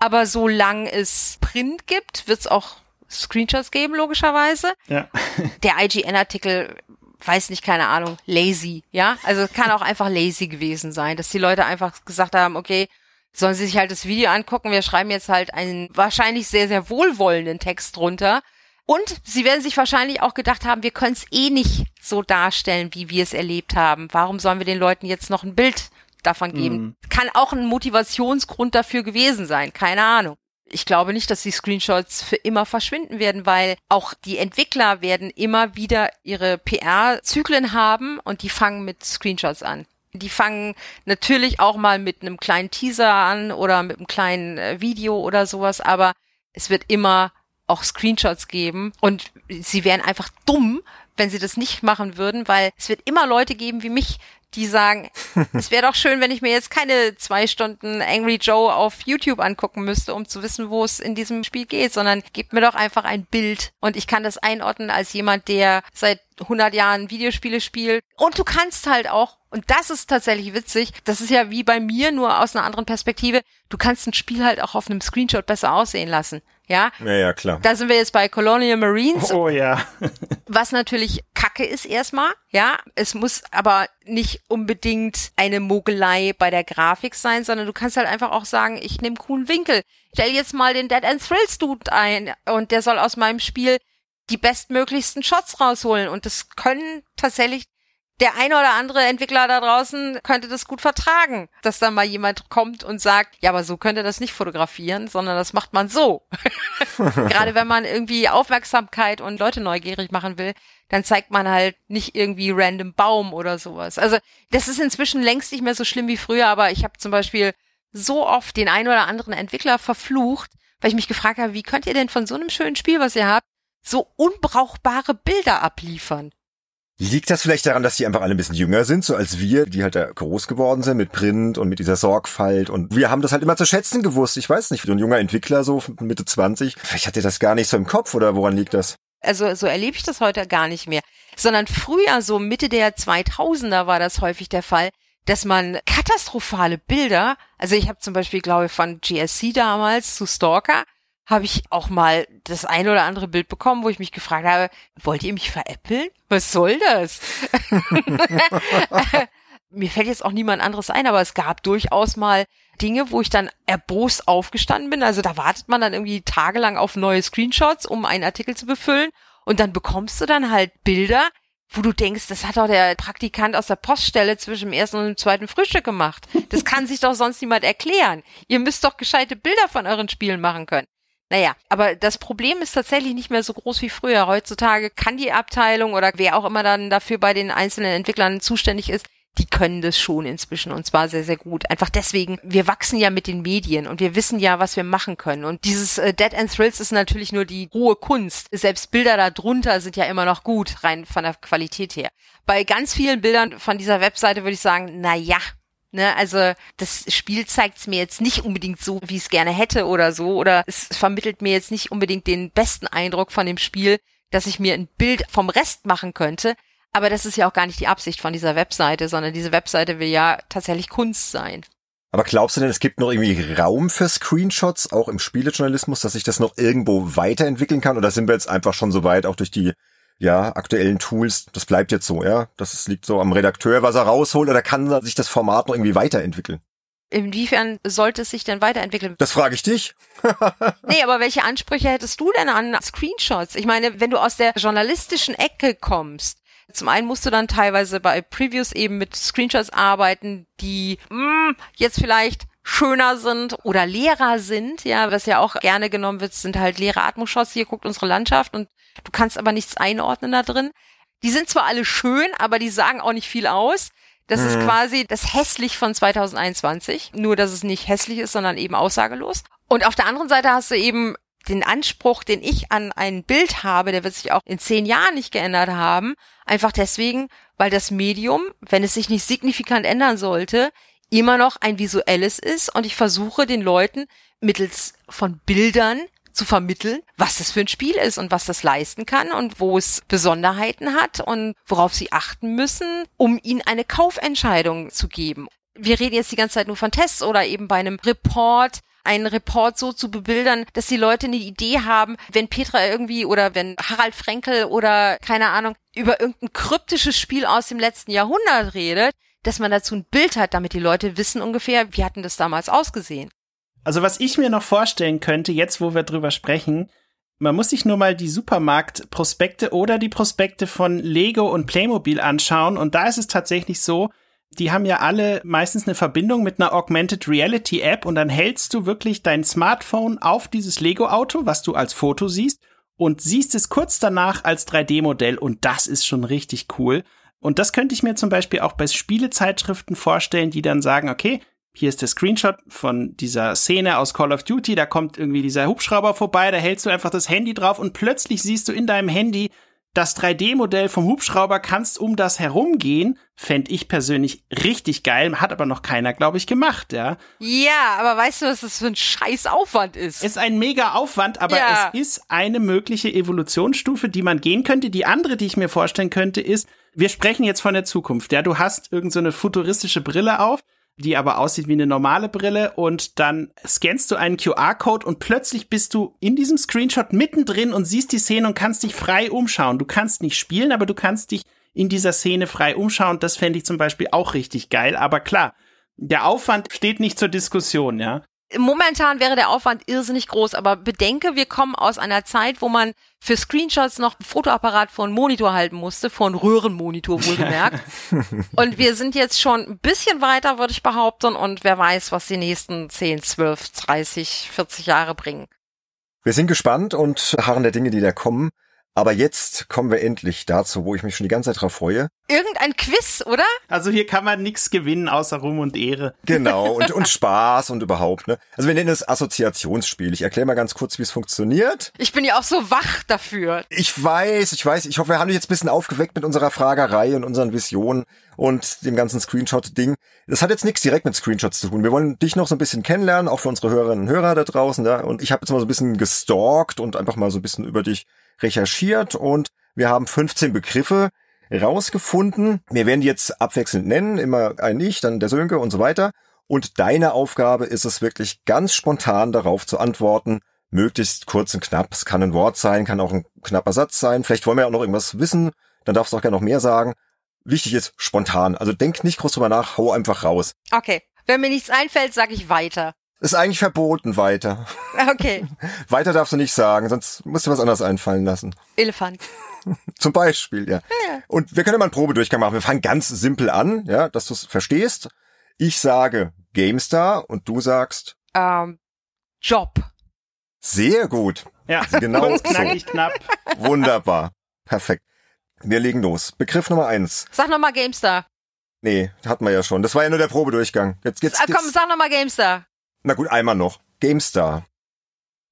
Aber solange es Print gibt, wird's auch Screenshots geben, logischerweise. Ja. der IGN-Artikel weiß nicht, keine Ahnung, lazy, ja? Also kann auch einfach lazy gewesen sein, dass die Leute einfach gesagt haben, okay, sollen sie sich halt das Video angucken. Wir schreiben jetzt halt einen wahrscheinlich sehr, sehr wohlwollenden Text drunter. Und sie werden sich wahrscheinlich auch gedacht haben, wir können es eh nicht so darstellen, wie wir es erlebt haben. Warum sollen wir den Leuten jetzt noch ein Bild davon geben? Mhm. Kann auch ein Motivationsgrund dafür gewesen sein, keine Ahnung. Ich glaube nicht, dass die Screenshots für immer verschwinden werden, weil auch die Entwickler werden immer wieder ihre PR-Zyklen haben und die fangen mit Screenshots an. Die fangen natürlich auch mal mit einem kleinen Teaser an oder mit einem kleinen äh, Video oder sowas, aber es wird immer auch Screenshots geben und sie wären einfach dumm, wenn sie das nicht machen würden, weil es wird immer Leute geben wie mich, die sagen, es wäre doch schön, wenn ich mir jetzt keine zwei Stunden Angry Joe auf YouTube angucken müsste, um zu wissen, wo es in diesem Spiel geht, sondern gebt mir doch einfach ein Bild und ich kann das einordnen als jemand, der seit 100 Jahren Videospiele spielt. Und du kannst halt auch, und das ist tatsächlich witzig, das ist ja wie bei mir, nur aus einer anderen Perspektive, du kannst ein Spiel halt auch auf einem Screenshot besser aussehen lassen. Ja? Ja, ja, klar. Da sind wir jetzt bei Colonial Marines. Oh ja. Was natürlich Kacke ist erstmal, ja. Es muss aber nicht unbedingt eine Mogelei bei der Grafik sein, sondern du kannst halt einfach auch sagen, ich nehme coolen Winkel. Stell jetzt mal den Dead and Thrills Dude ein und der soll aus meinem Spiel die bestmöglichsten Shots rausholen und das können tatsächlich der eine oder andere Entwickler da draußen könnte das gut vertragen, dass dann mal jemand kommt und sagt, ja, aber so könnte das nicht fotografieren, sondern das macht man so. Gerade wenn man irgendwie Aufmerksamkeit und Leute neugierig machen will, dann zeigt man halt nicht irgendwie random Baum oder sowas. Also das ist inzwischen längst nicht mehr so schlimm wie früher, aber ich habe zum Beispiel so oft den einen oder anderen Entwickler verflucht, weil ich mich gefragt habe, wie könnt ihr denn von so einem schönen Spiel, was ihr habt, so unbrauchbare Bilder abliefern? Liegt das vielleicht daran, dass die einfach alle ein bisschen jünger sind, so als wir, die halt da groß geworden sind mit Print und mit dieser Sorgfalt und wir haben das halt immer zu schätzen gewusst. Ich weiß nicht, so ein junger Entwickler so Mitte 20, vielleicht hat er das gar nicht so im Kopf oder woran liegt das? Also so erlebe ich das heute gar nicht mehr, sondern früher, so Mitte der 2000er war das häufig der Fall, dass man katastrophale Bilder, also ich habe zum Beispiel, glaube ich, von GSC damals zu Stalker, habe ich auch mal das ein oder andere Bild bekommen, wo ich mich gefragt habe, wollt ihr mich veräppeln? Was soll das? Mir fällt jetzt auch niemand anderes ein, aber es gab durchaus mal Dinge, wo ich dann erbost aufgestanden bin. Also da wartet man dann irgendwie tagelang auf neue Screenshots, um einen Artikel zu befüllen. Und dann bekommst du dann halt Bilder, wo du denkst, das hat doch der Praktikant aus der Poststelle zwischen dem ersten und dem zweiten Frühstück gemacht. Das kann sich doch sonst niemand erklären. Ihr müsst doch gescheite Bilder von euren Spielen machen können. Naja, aber das Problem ist tatsächlich nicht mehr so groß wie früher. Heutzutage kann die Abteilung oder wer auch immer dann dafür bei den einzelnen Entwicklern zuständig ist, die können das schon inzwischen und zwar sehr, sehr gut. Einfach deswegen, wir wachsen ja mit den Medien und wir wissen ja, was wir machen können. Und dieses äh, Dead and Thrills ist natürlich nur die hohe Kunst. Selbst Bilder da drunter sind ja immer noch gut, rein von der Qualität her. Bei ganz vielen Bildern von dieser Webseite würde ich sagen, na ja, Ne, also das Spiel zeigt es mir jetzt nicht unbedingt so, wie ich es gerne hätte oder so, oder es vermittelt mir jetzt nicht unbedingt den besten Eindruck von dem Spiel, dass ich mir ein Bild vom Rest machen könnte. Aber das ist ja auch gar nicht die Absicht von dieser Webseite, sondern diese Webseite will ja tatsächlich Kunst sein. Aber glaubst du denn, es gibt noch irgendwie Raum für Screenshots, auch im Spielejournalismus, dass sich das noch irgendwo weiterentwickeln kann? Oder sind wir jetzt einfach schon so weit, auch durch die ja, aktuellen Tools, das bleibt jetzt so, ja. Das liegt so am Redakteur, was er rausholt, oder kann sich das Format noch irgendwie weiterentwickeln? Inwiefern sollte es sich denn weiterentwickeln? Das frage ich dich. nee, aber welche Ansprüche hättest du denn an Screenshots? Ich meine, wenn du aus der journalistischen Ecke kommst, zum einen musst du dann teilweise bei Previews eben mit Screenshots arbeiten, die mh, hm, jetzt vielleicht schöner sind oder leerer sind, ja, was ja auch gerne genommen wird, sind halt leere Atmoshots. Hier guckt unsere Landschaft und du kannst aber nichts einordnen da drin. Die sind zwar alle schön, aber die sagen auch nicht viel aus. Das mhm. ist quasi das hässlich von 2021. Nur, dass es nicht hässlich ist, sondern eben aussagelos. Und auf der anderen Seite hast du eben den Anspruch, den ich an ein Bild habe, der wird sich auch in zehn Jahren nicht geändert haben. Einfach deswegen, weil das Medium, wenn es sich nicht signifikant ändern sollte, immer noch ein visuelles ist und ich versuche den Leuten mittels von Bildern zu vermitteln, was das für ein Spiel ist und was das leisten kann und wo es Besonderheiten hat und worauf sie achten müssen, um ihnen eine Kaufentscheidung zu geben. Wir reden jetzt die ganze Zeit nur von Tests oder eben bei einem Report einen Report so zu bebildern, dass die Leute eine Idee haben, wenn Petra irgendwie oder wenn Harald Frenkel oder keine Ahnung über irgendein kryptisches Spiel aus dem letzten Jahrhundert redet, dass man dazu ein Bild hat, damit die Leute wissen ungefähr, wie hatten das damals ausgesehen. Also was ich mir noch vorstellen könnte, jetzt wo wir drüber sprechen, man muss sich nur mal die Supermarkt-Prospekte oder die Prospekte von Lego und Playmobil anschauen und da ist es tatsächlich so, die haben ja alle meistens eine Verbindung mit einer Augmented Reality App und dann hältst du wirklich dein Smartphone auf dieses Lego Auto, was du als Foto siehst und siehst es kurz danach als 3D-Modell und das ist schon richtig cool. Und das könnte ich mir zum Beispiel auch bei Spielezeitschriften vorstellen, die dann sagen, okay, hier ist der Screenshot von dieser Szene aus Call of Duty, da kommt irgendwie dieser Hubschrauber vorbei, da hältst du einfach das Handy drauf und plötzlich siehst du in deinem Handy das 3D-Modell vom Hubschrauber, kannst um das herumgehen, fände ich persönlich richtig geil, hat aber noch keiner, glaube ich, gemacht, ja. Ja, aber weißt du, was das für ein scheiß Aufwand ist? Ist ein mega Aufwand, aber ja. es ist eine mögliche Evolutionsstufe, die man gehen könnte. Die andere, die ich mir vorstellen könnte, ist, wir sprechen jetzt von der Zukunft, ja, du hast irgendeine so futuristische Brille auf, die aber aussieht wie eine normale Brille und dann scannst du einen QR-Code und plötzlich bist du in diesem Screenshot mittendrin und siehst die Szene und kannst dich frei umschauen. Du kannst nicht spielen, aber du kannst dich in dieser Szene frei umschauen. Das fände ich zum Beispiel auch richtig geil. Aber klar, der Aufwand steht nicht zur Diskussion, ja. Momentan wäre der Aufwand irrsinnig groß, aber bedenke, wir kommen aus einer Zeit, wo man für Screenshots noch Fotoapparat vor einen Monitor halten musste, vor einen Röhrenmonitor wohlgemerkt. und wir sind jetzt schon ein bisschen weiter, würde ich behaupten, und wer weiß, was die nächsten 10, 12, 30, 40 Jahre bringen. Wir sind gespannt und harren der Dinge, die da kommen. Aber jetzt kommen wir endlich dazu, wo ich mich schon die ganze Zeit drauf freue. Irgendein Quiz, oder? Also hier kann man nichts gewinnen außer Ruhm und Ehre. Genau, und, und Spaß und überhaupt, ne? Also wir nennen es Assoziationsspiel. Ich erkläre mal ganz kurz, wie es funktioniert. Ich bin ja auch so wach dafür. Ich weiß, ich weiß. Ich hoffe, wir haben dich jetzt ein bisschen aufgeweckt mit unserer Fragerei und unseren Visionen und dem ganzen Screenshot-Ding. Das hat jetzt nichts direkt mit Screenshots zu tun. Wir wollen dich noch so ein bisschen kennenlernen, auch für unsere Hörerinnen und Hörer da draußen. Ja? Und ich habe jetzt mal so ein bisschen gestalkt und einfach mal so ein bisschen über dich recherchiert und wir haben 15 Begriffe rausgefunden. Wir werden die jetzt abwechselnd nennen, immer ein Ich, dann der Sönke und so weiter. Und deine Aufgabe ist es wirklich ganz spontan darauf zu antworten, möglichst kurz und knapp. Es kann ein Wort sein, kann auch ein knapper Satz sein. Vielleicht wollen wir auch noch irgendwas wissen, dann darfst du auch gerne noch mehr sagen. Wichtig ist spontan. Also denk nicht groß drüber nach, hau einfach raus. Okay. Wenn mir nichts einfällt, sage ich weiter. Ist eigentlich verboten weiter. Okay. weiter darfst du nicht sagen, sonst musst du was anderes einfallen lassen. Elefant. Zum Beispiel, ja. Ja. Und wir können mal einen Probedurchgang machen. Wir fangen ganz simpel an, ja, dass du es verstehst. Ich sage GameStar und du sagst Ähm, Job. sehr gut. Ja, Genau kurz, so. knackig, knapp. Wunderbar. Perfekt. Wir legen los. Begriff Nummer eins. Sag nochmal GameStar. Nee, hatten wir ja schon. Das war ja nur der Probedurchgang. Jetzt, jetzt, Ah, komm, jetzt. sag nochmal GameStar. Na gut, einmal noch. GameStar.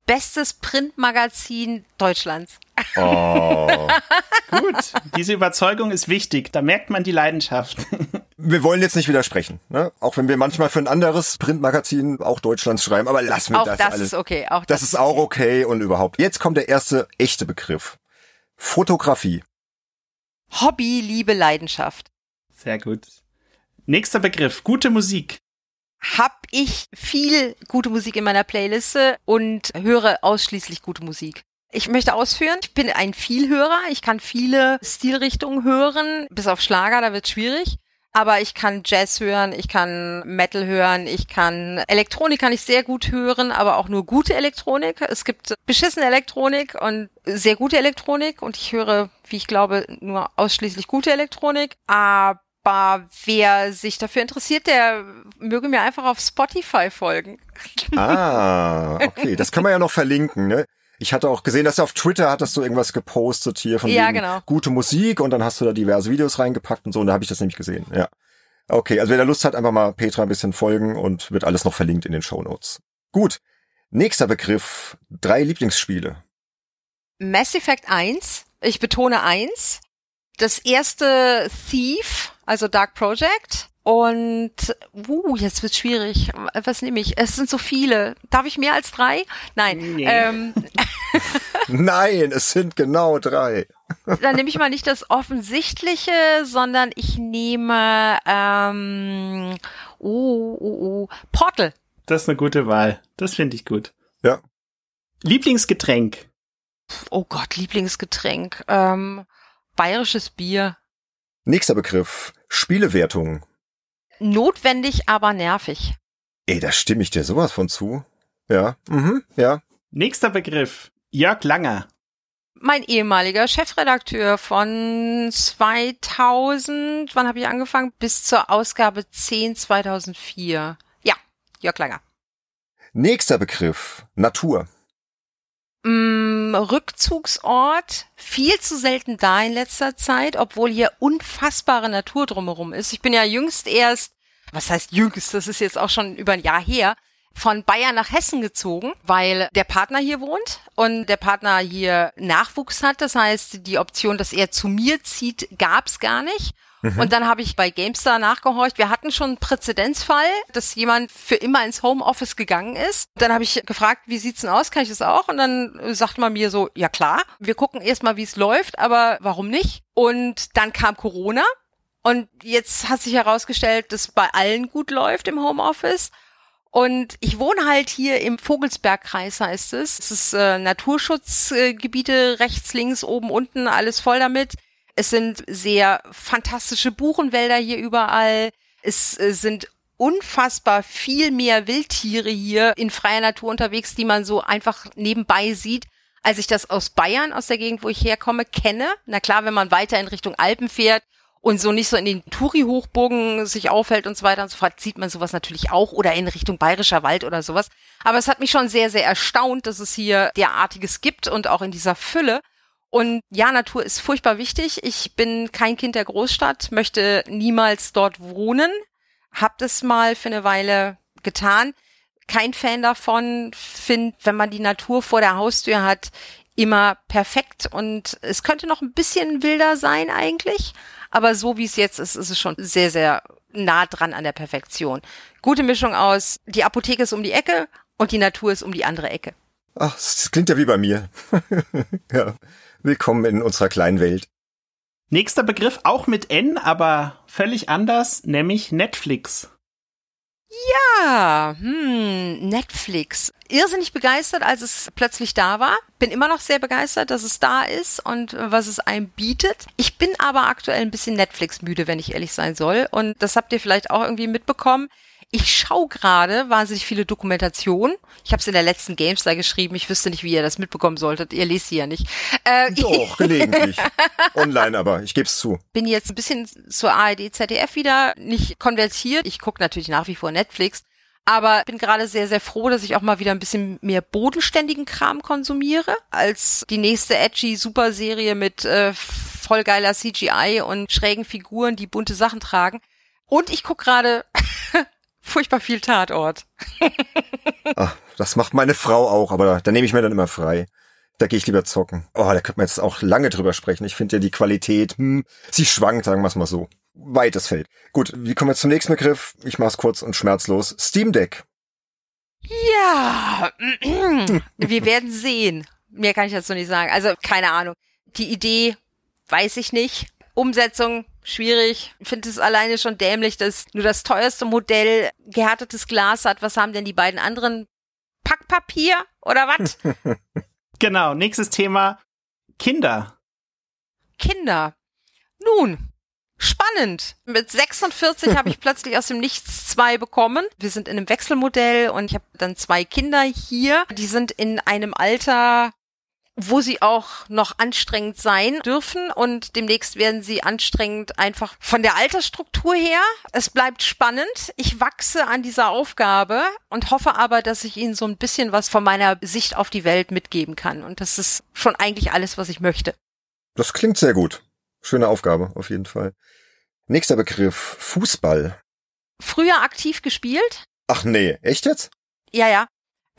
Bestes Printmagazin Deutschlands. Oh. Gut, diese Überzeugung ist wichtig. Da merkt man die Leidenschaft. wir wollen jetzt nicht widersprechen, ne? Auch wenn wir manchmal für ein anderes Printmagazin auch Deutschlands schreiben, aber lassen wir Auch das, das, alles. ist okay. Auch Das ist auch okay und überhaupt. Jetzt kommt der erste echte Begriff. Fotografie. Hobby, Liebe, Leidenschaft. Sehr gut. Nächster Begriff, gute Musik. Hab ich viel gute Musik in meiner Playliste und höre ausschließlich gute Musik. Ich möchte ausführen, ich bin ein Vielhörer, ich kann viele Stilrichtungen hören, bis auf Schlager, da wird schwierig. Aber ich kann Jazz hören, ich kann Metal hören, ich kann Elektronik kann ich sehr gut hören, aber auch nur gute Elektronik. Es gibt beschissene Elektronik und sehr gute Elektronik und ich höre, wie ich glaube, nur ausschließlich gute Elektronik. Aber wer sich dafür interessiert, der möge mir einfach auf Spotify folgen. Ah, okay. Das können wir ja noch verlinken, ne? Ich hatte auch gesehen, dass du auf Twitter hattest du irgendwas gepostet hier von Ja, genau. gute Musik und dann hast du da diverse Videos reingepackt und so und da habe ich das nämlich gesehen, ja. Okay, also wer da Lust hat, einfach mal Petra ein bisschen folgen und wird alles noch verlinkt in den Shownotes. Gut. Nächster Begriff. Drei Lieblingsspiele. Mass Effect 1, ich betone 1. Das erste Thief, also Dark Project. Und, uh, jetzt wird's schwierig. Was nehme ich? Es sind so viele. Darf ich mehr als drei? Nein. Nee. Ähm, Nein, es sind genau drei. dann nehme ich mal nicht das Offensichtliche, sondern ich nehme, ähm, oh, oh, oh, Portal. Das ist eine gute Wahl. Das finde ich gut. Ja. Lieblingsgetränk. Oh Gott, Lieblingsgetränk. Ähm, bayerisches Bier. Nächster Begriff. Spielewertung. Notwendig, aber nervig. Ey, da stimme ich dir sowas von zu. Ja, mhm, ja. Nächster Begriff. Jörg Langer. mein ehemaliger Chefredakteur von 2000, wann habe ich angefangen? Bis zur Ausgabe 10 2004. Ja, Jörg Langer. Nächster Begriff. Natur. Mm, Rückzugsort, viel zu selten da in letzter Zeit, obwohl hier unfassbare Natur drumherum ist. Ich bin ja jüngst erst, was heißt jüngst, das ist jetzt auch schon über ein Jahr her, von Bayern nach Hessen gezogen, weil der Partner hier wohnt und der Partner hier Nachwuchs hat. Das heißt, die Option, dass er zu mir zieht, gab's gar nicht. Und dann habe ich bei GameStar nachgehorcht. Wir hatten schon einen Präzedenzfall, dass jemand für immer ins Homeoffice gegangen ist. Dann habe ich gefragt, wie sieht's denn aus? Kann ich das auch? Und dann äh, sagt man mir so, ja klar, wir gucken erstmal, wie es läuft, aber warum nicht? Und dann kam Corona Und jetzt hat sich herausgestellt, dass bei allen gut läuft im Homeoffice. Und ich wohne halt hier im Vogelsbergkreis, heißt es. Es ist äh, Naturschutzgebiete, rechts, links, oben, unten, alles voll damit. Es sind sehr fantastische Buchenwälder hier überall. Es äh, sind unfassbar viel mehr Wildtiere hier in freier Natur unterwegs, die man so einfach nebenbei sieht, als ich das aus Bayern, aus der Gegend, wo ich herkomme, kenne. Na klar, wenn man weiter in Richtung Alpen fährt und so nicht so in den Touri-Hochburgen sich aufhält und so weiter und so fort, sieht man sowas natürlich auch oder in Richtung Bayerischer Wald oder sowas. Aber es hat mich schon sehr, sehr erstaunt, dass es hier derartiges gibt und auch in dieser Fülle. Und ja, Natur ist furchtbar wichtig. Ich bin kein Kind der Großstadt, möchte niemals dort wohnen. Hab das mal für eine Weile getan. Kein Fan davon, find, wenn man die Natur vor der Haustür hat, immer perfekt und es könnte noch ein bisschen wilder sein eigentlich, aber so wie es jetzt ist, ist es schon sehr, sehr nah dran an der Perfektion. Gute Mischung aus, die Apotheke ist um die Ecke und die Natur ist um die andere Ecke. Ach, das klingt ja wie bei mir. ja. Willkommen in unserer kleinen Welt. Nächster Begriff auch mit N, aber völlig anders, nämlich Netflix. Ja, hm, Netflix. Irrsinnig begeistert, als es plötzlich da war. Bin immer noch sehr begeistert, dass es da ist und was es einem bietet. Ich bin aber aktuell ein bisschen Netflix müde, wenn ich ehrlich sein soll. Und das habt ihr vielleicht auch irgendwie mitbekommen. Ich schaue gerade wahnsinnig viele Dokumentationen. Ich habe es in der letzten Games da geschrieben. Ich wüsste nicht, wie ihr das mitbekommen solltet. Ihr lest sie ja nicht. Äh, Doch, gelegentlich. Online aber, ich gebe es zu. Bin jetzt ein bisschen zur ARD, ZDF wieder nicht konvertiert. Ich gucke natürlich nach wie vor Netflix. Aber bin gerade sehr, sehr froh, dass ich auch mal wieder ein bisschen mehr bodenständigen Kram konsumiere, als die nächste edgy Superserie mit äh, voll geiler CGI und schrägen Figuren, die bunte Sachen tragen. Und ich guck gerade furchtbar viel Tatort. Ach, das macht meine Frau auch, aber da nehme ich mir dann immer frei. Da gehe ich lieber zocken. Oh, da könnte man jetzt auch lange drüber sprechen. Ich finde ja die Qualität, hm, sie schwankt, sagen wir es mal so. Weites Feld. Gut, wie kommen wir zum nächsten Begriff? Ich mach's kurz und schmerzlos. Steam Deck. Ja, wir werden sehen. Mehr kann ich dazu nicht sagen. Also, keine Ahnung. Die Idee weiß ich nicht. Umsetzung schwierig. Ich finde es alleine schon dämlich, dass nur das teuerste Modell gehärtetes Glas hat. Was haben denn die beiden anderen? Packpapier oder was? genau, nächstes Thema. Kinder. Kinder. Nun, spannend. Mit 46 habe ich plötzlich aus dem Nichts zwei bekommen. Wir sind in einem Wechselmodell und ich habe dann zwei Kinder hier. Die sind in einem Alter, wo sie auch noch anstrengend sein dürfen und demnächst werden sie anstrengend einfach von der Altersstruktur her. Es bleibt spannend. Ich wachse an dieser Aufgabe und hoffe aber, dass ich ihnen so ein bisschen was von meiner Sicht auf die Welt mitgeben kann. Und das ist schon eigentlich alles, was ich möchte. Das klingt sehr gut. Schöne Aufgabe, auf jeden Fall. Nächster Begriff, Fußball. Früher aktiv gespielt. Ach nee, echt jetzt? Ja, ja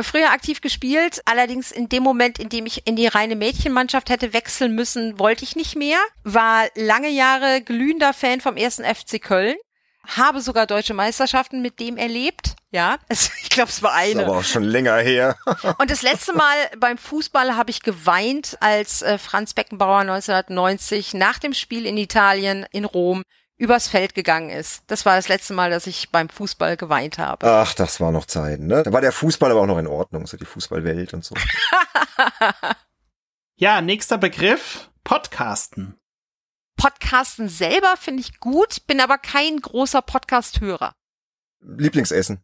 früher aktiv gespielt, allerdings in dem Moment, in dem ich in die reine Mädchenmannschaft hätte wechseln müssen, wollte ich nicht mehr. War lange Jahre glühender Fan vom ersten FC Köln. Habe sogar deutsche Meisterschaften mit dem erlebt. Ja, also ich glaube, es war eine. Das ist aber auch schon länger her. Und das letzte Mal beim Fußball habe ich geweint, als äh, Franz Beckenbauer 1990 nach dem Spiel in Italien in Rom übers Feld gegangen ist. Das war das letzte Mal, dass ich beim Fußball geweint habe. Ach, das war noch Zeiten, ne? Da war der Fußball aber auch noch in Ordnung, so die Fußballwelt und so. ja, nächster Begriff, Podcasten. Podcasten selber finde ich gut, bin aber kein großer Podcast-Hörer. Lieblingsessen.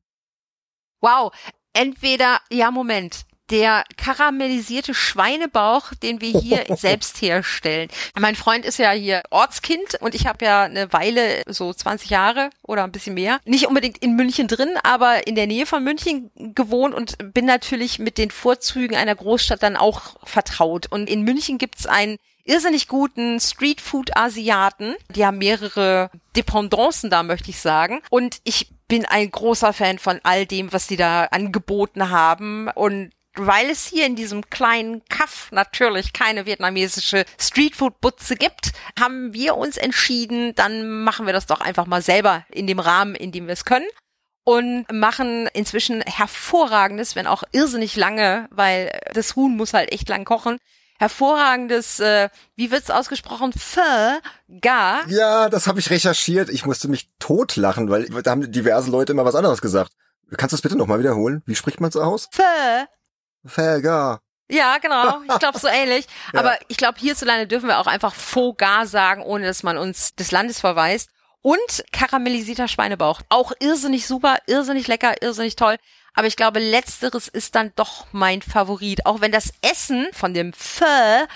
Wow, entweder, ja, Moment, der karamellisierte Schweinebauch, den wir hier selbst herstellen. Mein Freund ist ja hier Ortskind und ich habe ja eine Weile, so 20 Jahre oder ein bisschen mehr, nicht unbedingt in München drin, aber in der Nähe von München gewohnt und bin natürlich mit den Vorzügen einer Großstadt dann auch vertraut. Und in München gibt's einen irrsinnig guten Streetfood-Asiaten. Die haben mehrere Dependancen da, möchte ich sagen. Und ich bin ein großer Fan von all dem, was die da angeboten haben. Und weil es hier in diesem kleinen Kaff natürlich keine vietnamesische Streetfood-Butze gibt, haben wir uns entschieden, dann machen wir das doch einfach mal selber in dem Rahmen, in dem wir es können und machen inzwischen hervorragendes, wenn auch irrsinnig lange, weil das Huhn muss halt echt lang kochen, hervorragendes, äh, wie wird's ausgesprochen, Pho, Ga. Ja, das habe ich recherchiert. Ich musste mich totlachen, weil da haben diverse Leute immer was anderes gesagt. Kannst du es bitte nochmal wiederholen? Wie spricht man es aus? Pho. Pho, Ga. Ja, genau. Ich glaube so ähnlich. ja. Aber ich glaube, hierzulande dürfen wir auch einfach Faux Gar sagen, ohne dass man uns des Landes verweist. Und karamellisierter Schweinebauch. Auch irrsinnig super, irrsinnig lecker, irrsinnig toll. Aber ich glaube, letzteres ist dann doch mein Favorit. Auch wenn das Essen von dem Pho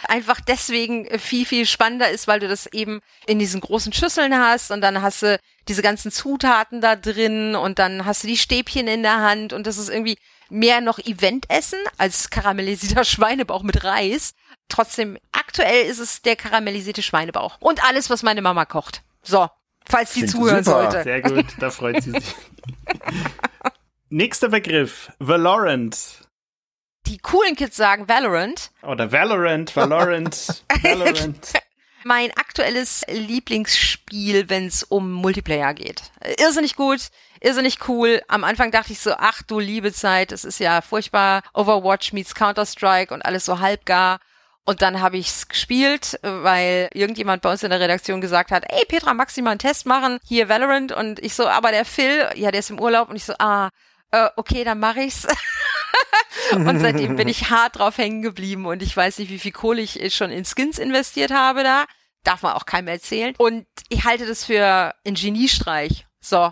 einfach deswegen viel, viel spannender ist, weil du das eben in diesen großen Schüsseln hast und dann hast du diese ganzen Zutaten da drin und dann hast du die Stäbchen in der Hand und das ist irgendwie mehr noch Eventessen als karamellisierter Schweinebauch mit Reis. Trotzdem, aktuell ist es der karamellisierte Schweinebauch. Und alles, was meine Mama kocht. So, falls die zuhören super. sollte. Sehr gut, da freut sie sich. Nächster Begriff, Valorant. Die coolen Kids sagen Valorant. Oder Valorant, Valorant, Valorant. mein aktuelles Lieblingsspiel, wenn es um Multiplayer geht. Irrsinnig gut, irrsinnig cool. Am Anfang dachte ich so, ach du liebe Zeit, es ist ja furchtbar. Overwatch meets Counter-Strike und alles so halbgar. Und dann habe ich's gespielt, weil irgendjemand bei uns in der Redaktion gesagt hat, ey Petra, magst du mal einen Test machen? Hier Valorant. Und ich so, aber der Phil, ja, der ist im Urlaub. Und ich so, ah, äh, okay, dann mache ich's. und seitdem bin ich hart drauf hängen geblieben und ich weiß nicht, wie viel Kohle ich schon in Skins investiert habe da. Darf man auch keinem erzählen. Und ich halte das für einen Geniestreich. So.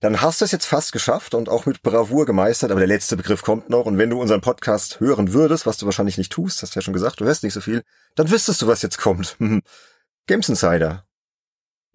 Dann hast du es jetzt fast geschafft und auch mit Bravour gemeistert, aber der letzte Begriff kommt noch. Und wenn du unseren Podcast hören würdest, was du wahrscheinlich nicht tust, hast du ja schon gesagt, du hörst nicht so viel, dann wüsstest du, was jetzt kommt. Games Insider.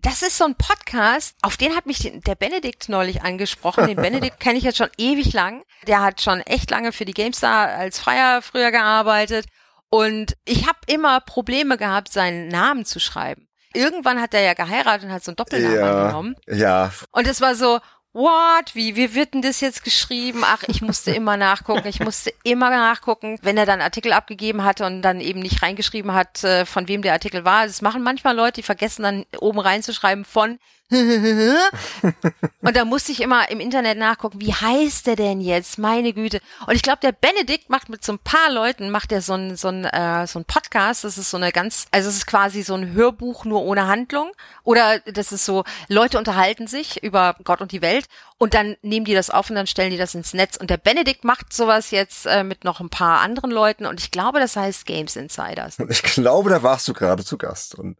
Das ist so ein Podcast, auf den hat mich der Benedikt neulich angesprochen. Den Benedikt kenne ich jetzt schon ewig lang. Der hat schon echt lange für die GameStar als Freier früher gearbeitet. Und ich habe immer Probleme gehabt, seinen Namen zu schreiben. Irgendwann hat er ja geheiratet und hat so einen Doppelnamen ja, angenommen. Ja. Und es war so, what? Wie, wie wird denn das jetzt geschrieben? Ach, ich musste immer nachgucken, ich musste immer nachgucken, wenn er dann Artikel abgegeben hatte und dann eben nicht reingeschrieben hat, äh, von wem der Artikel war. Das machen manchmal Leute, die vergessen dann oben reinzuschreiben von und da musste ich immer im Internet nachgucken, wie heißt der denn jetzt? Meine Güte. Und ich glaube, der Benedikt macht mit so ein paar Leuten, macht er so ein, so ein, äh, so ein Podcast. Das ist so eine ganz, also es ist quasi so ein Hörbuch nur ohne Handlung. Oder das ist so, Leute unterhalten sich über Gott und die Welt und dann nehmen die das auf und dann stellen die das ins Netz. Und der Benedikt macht sowas jetzt äh, mit noch ein paar anderen Leuten und ich glaube, das heißt Games Insiders. Und ich glaube, da warst du gerade zu Gast. Und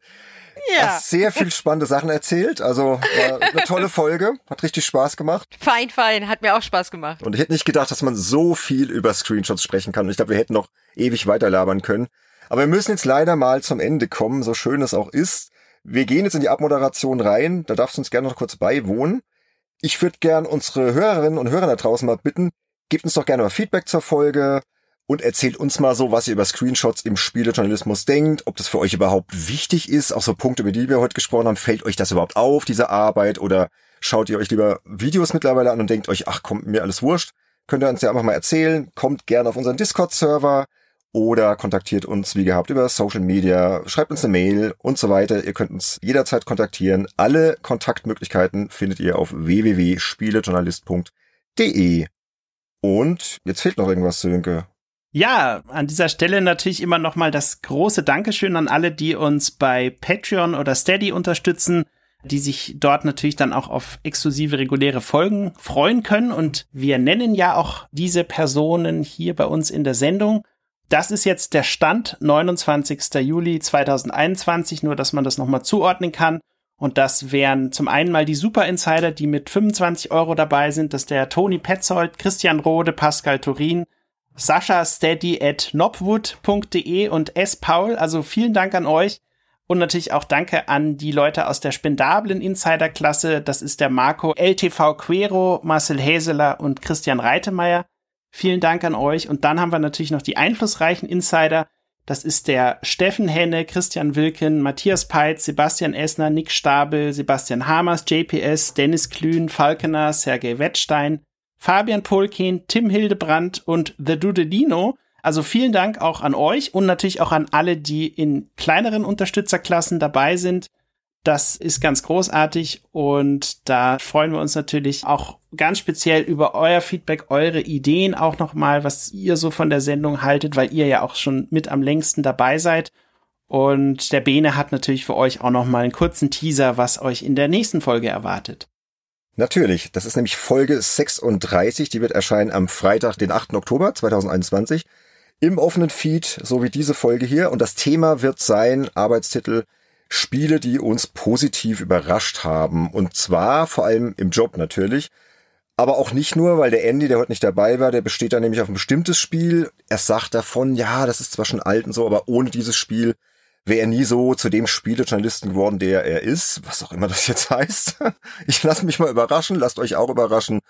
ja. Sehr viel spannende Sachen erzählt. Also war eine tolle Folge. Hat richtig Spaß gemacht. Fein, fein. Hat mir auch Spaß gemacht. Und ich hätte nicht gedacht, dass man so viel über Screenshots sprechen kann. Und ich glaube, wir hätten noch ewig weiterlabern können. Aber wir müssen jetzt leider mal zum Ende kommen, so schön es auch ist. Wir gehen jetzt in die Abmoderation rein. Da darfst du uns gerne noch kurz beiwohnen. Ich würde gern unsere Hörerinnen und Hörer da draußen mal bitten, gebt uns doch gerne mal Feedback zur Folge und erzählt uns mal so, was ihr über Screenshots im Spielejournalismus denkt, ob das für euch überhaupt wichtig ist, auch so Punkte, über die wir heute gesprochen haben, fällt euch das überhaupt auf, diese Arbeit, oder schaut ihr euch lieber Videos mittlerweile an und denkt euch, ach komm, mir alles wurscht, könnt ihr uns ja einfach mal erzählen, kommt gerne auf unseren Discord-Server oder kontaktiert uns wie gehabt über Social Media, schreibt uns eine Mail und so weiter. Ihr könnt uns jederzeit kontaktieren. Alle Kontaktmöglichkeiten findet ihr auf www.spielejournalist.de. Und jetzt fehlt noch irgendwas, Sönke. Ja, an dieser Stelle natürlich immer nochmal das große Dankeschön an alle, die uns bei Patreon oder Steady unterstützen, die sich dort natürlich dann auch auf exklusive reguläre Folgen freuen können. Und wir nennen ja auch diese Personen hier bei uns in der Sendung. Das ist jetzt der Stand 29. Juli 2021, nur dass man das nochmal zuordnen kann. Und das wären zum einen mal die Super Insider, die mit 25 Euro dabei sind. Das ist der Toni Petzold, Christian Rode, Pascal Turin, Sascha Steady at nobwood.de und S. Paul. Also vielen Dank an euch. Und natürlich auch danke an die Leute aus der spendablen Insiderklasse. Das ist der Marco LTV Quero, Marcel Häseler und Christian Reitemeyer. Vielen Dank an euch. Und dann haben wir natürlich noch die einflussreichen Insider. Das ist der Steffen Henne, Christian Wilken, Matthias Peitz, Sebastian Essner, Nick Stabel, Sebastian Hamers, JPS, Dennis Klühn, Falkener, Sergei Wettstein, Fabian Polkin, Tim Hildebrandt und The Dudelino. Also vielen Dank auch an euch und natürlich auch an alle, die in kleineren Unterstützerklassen dabei sind. Das ist ganz großartig und da freuen wir uns natürlich auch ganz speziell über euer Feedback, eure Ideen auch nochmal, was ihr so von der Sendung haltet, weil ihr ja auch schon mit am längsten dabei seid. Und der Bene hat natürlich für euch auch nochmal einen kurzen Teaser, was euch in der nächsten Folge erwartet. Natürlich, das ist nämlich Folge 36, die wird erscheinen am Freitag, den 8. Oktober 2021 im offenen Feed, so wie diese Folge hier. Und das Thema wird sein, Arbeitstitel Spiele, die uns positiv überrascht haben. Und zwar vor allem im Job natürlich. Aber auch nicht nur, weil der Andy, der heute nicht dabei war, der besteht da nämlich auf ein bestimmtes Spiel. Er sagt davon, ja, das ist zwar schon alt und so, aber ohne dieses Spiel wäre er nie so zu dem Spielejournalisten geworden, der er ist. Was auch immer das jetzt heißt. Ich lasse mich mal überraschen, lasst euch auch überraschen.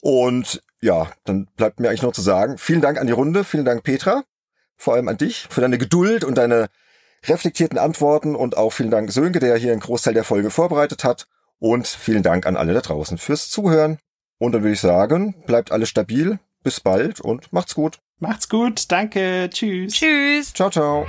Und ja, dann bleibt mir eigentlich noch zu sagen, vielen Dank an die Runde, vielen Dank Petra, vor allem an dich für deine Geduld und deine reflektierten Antworten und auch vielen Dank Sönke, der hier einen Großteil der Folge vorbereitet hat. Und vielen Dank an alle da draußen fürs Zuhören. Und dann würde ich sagen, bleibt alles stabil. Bis bald und macht's gut. Macht's gut. Danke. Tschüss. Tschüss. Ciao, ciao.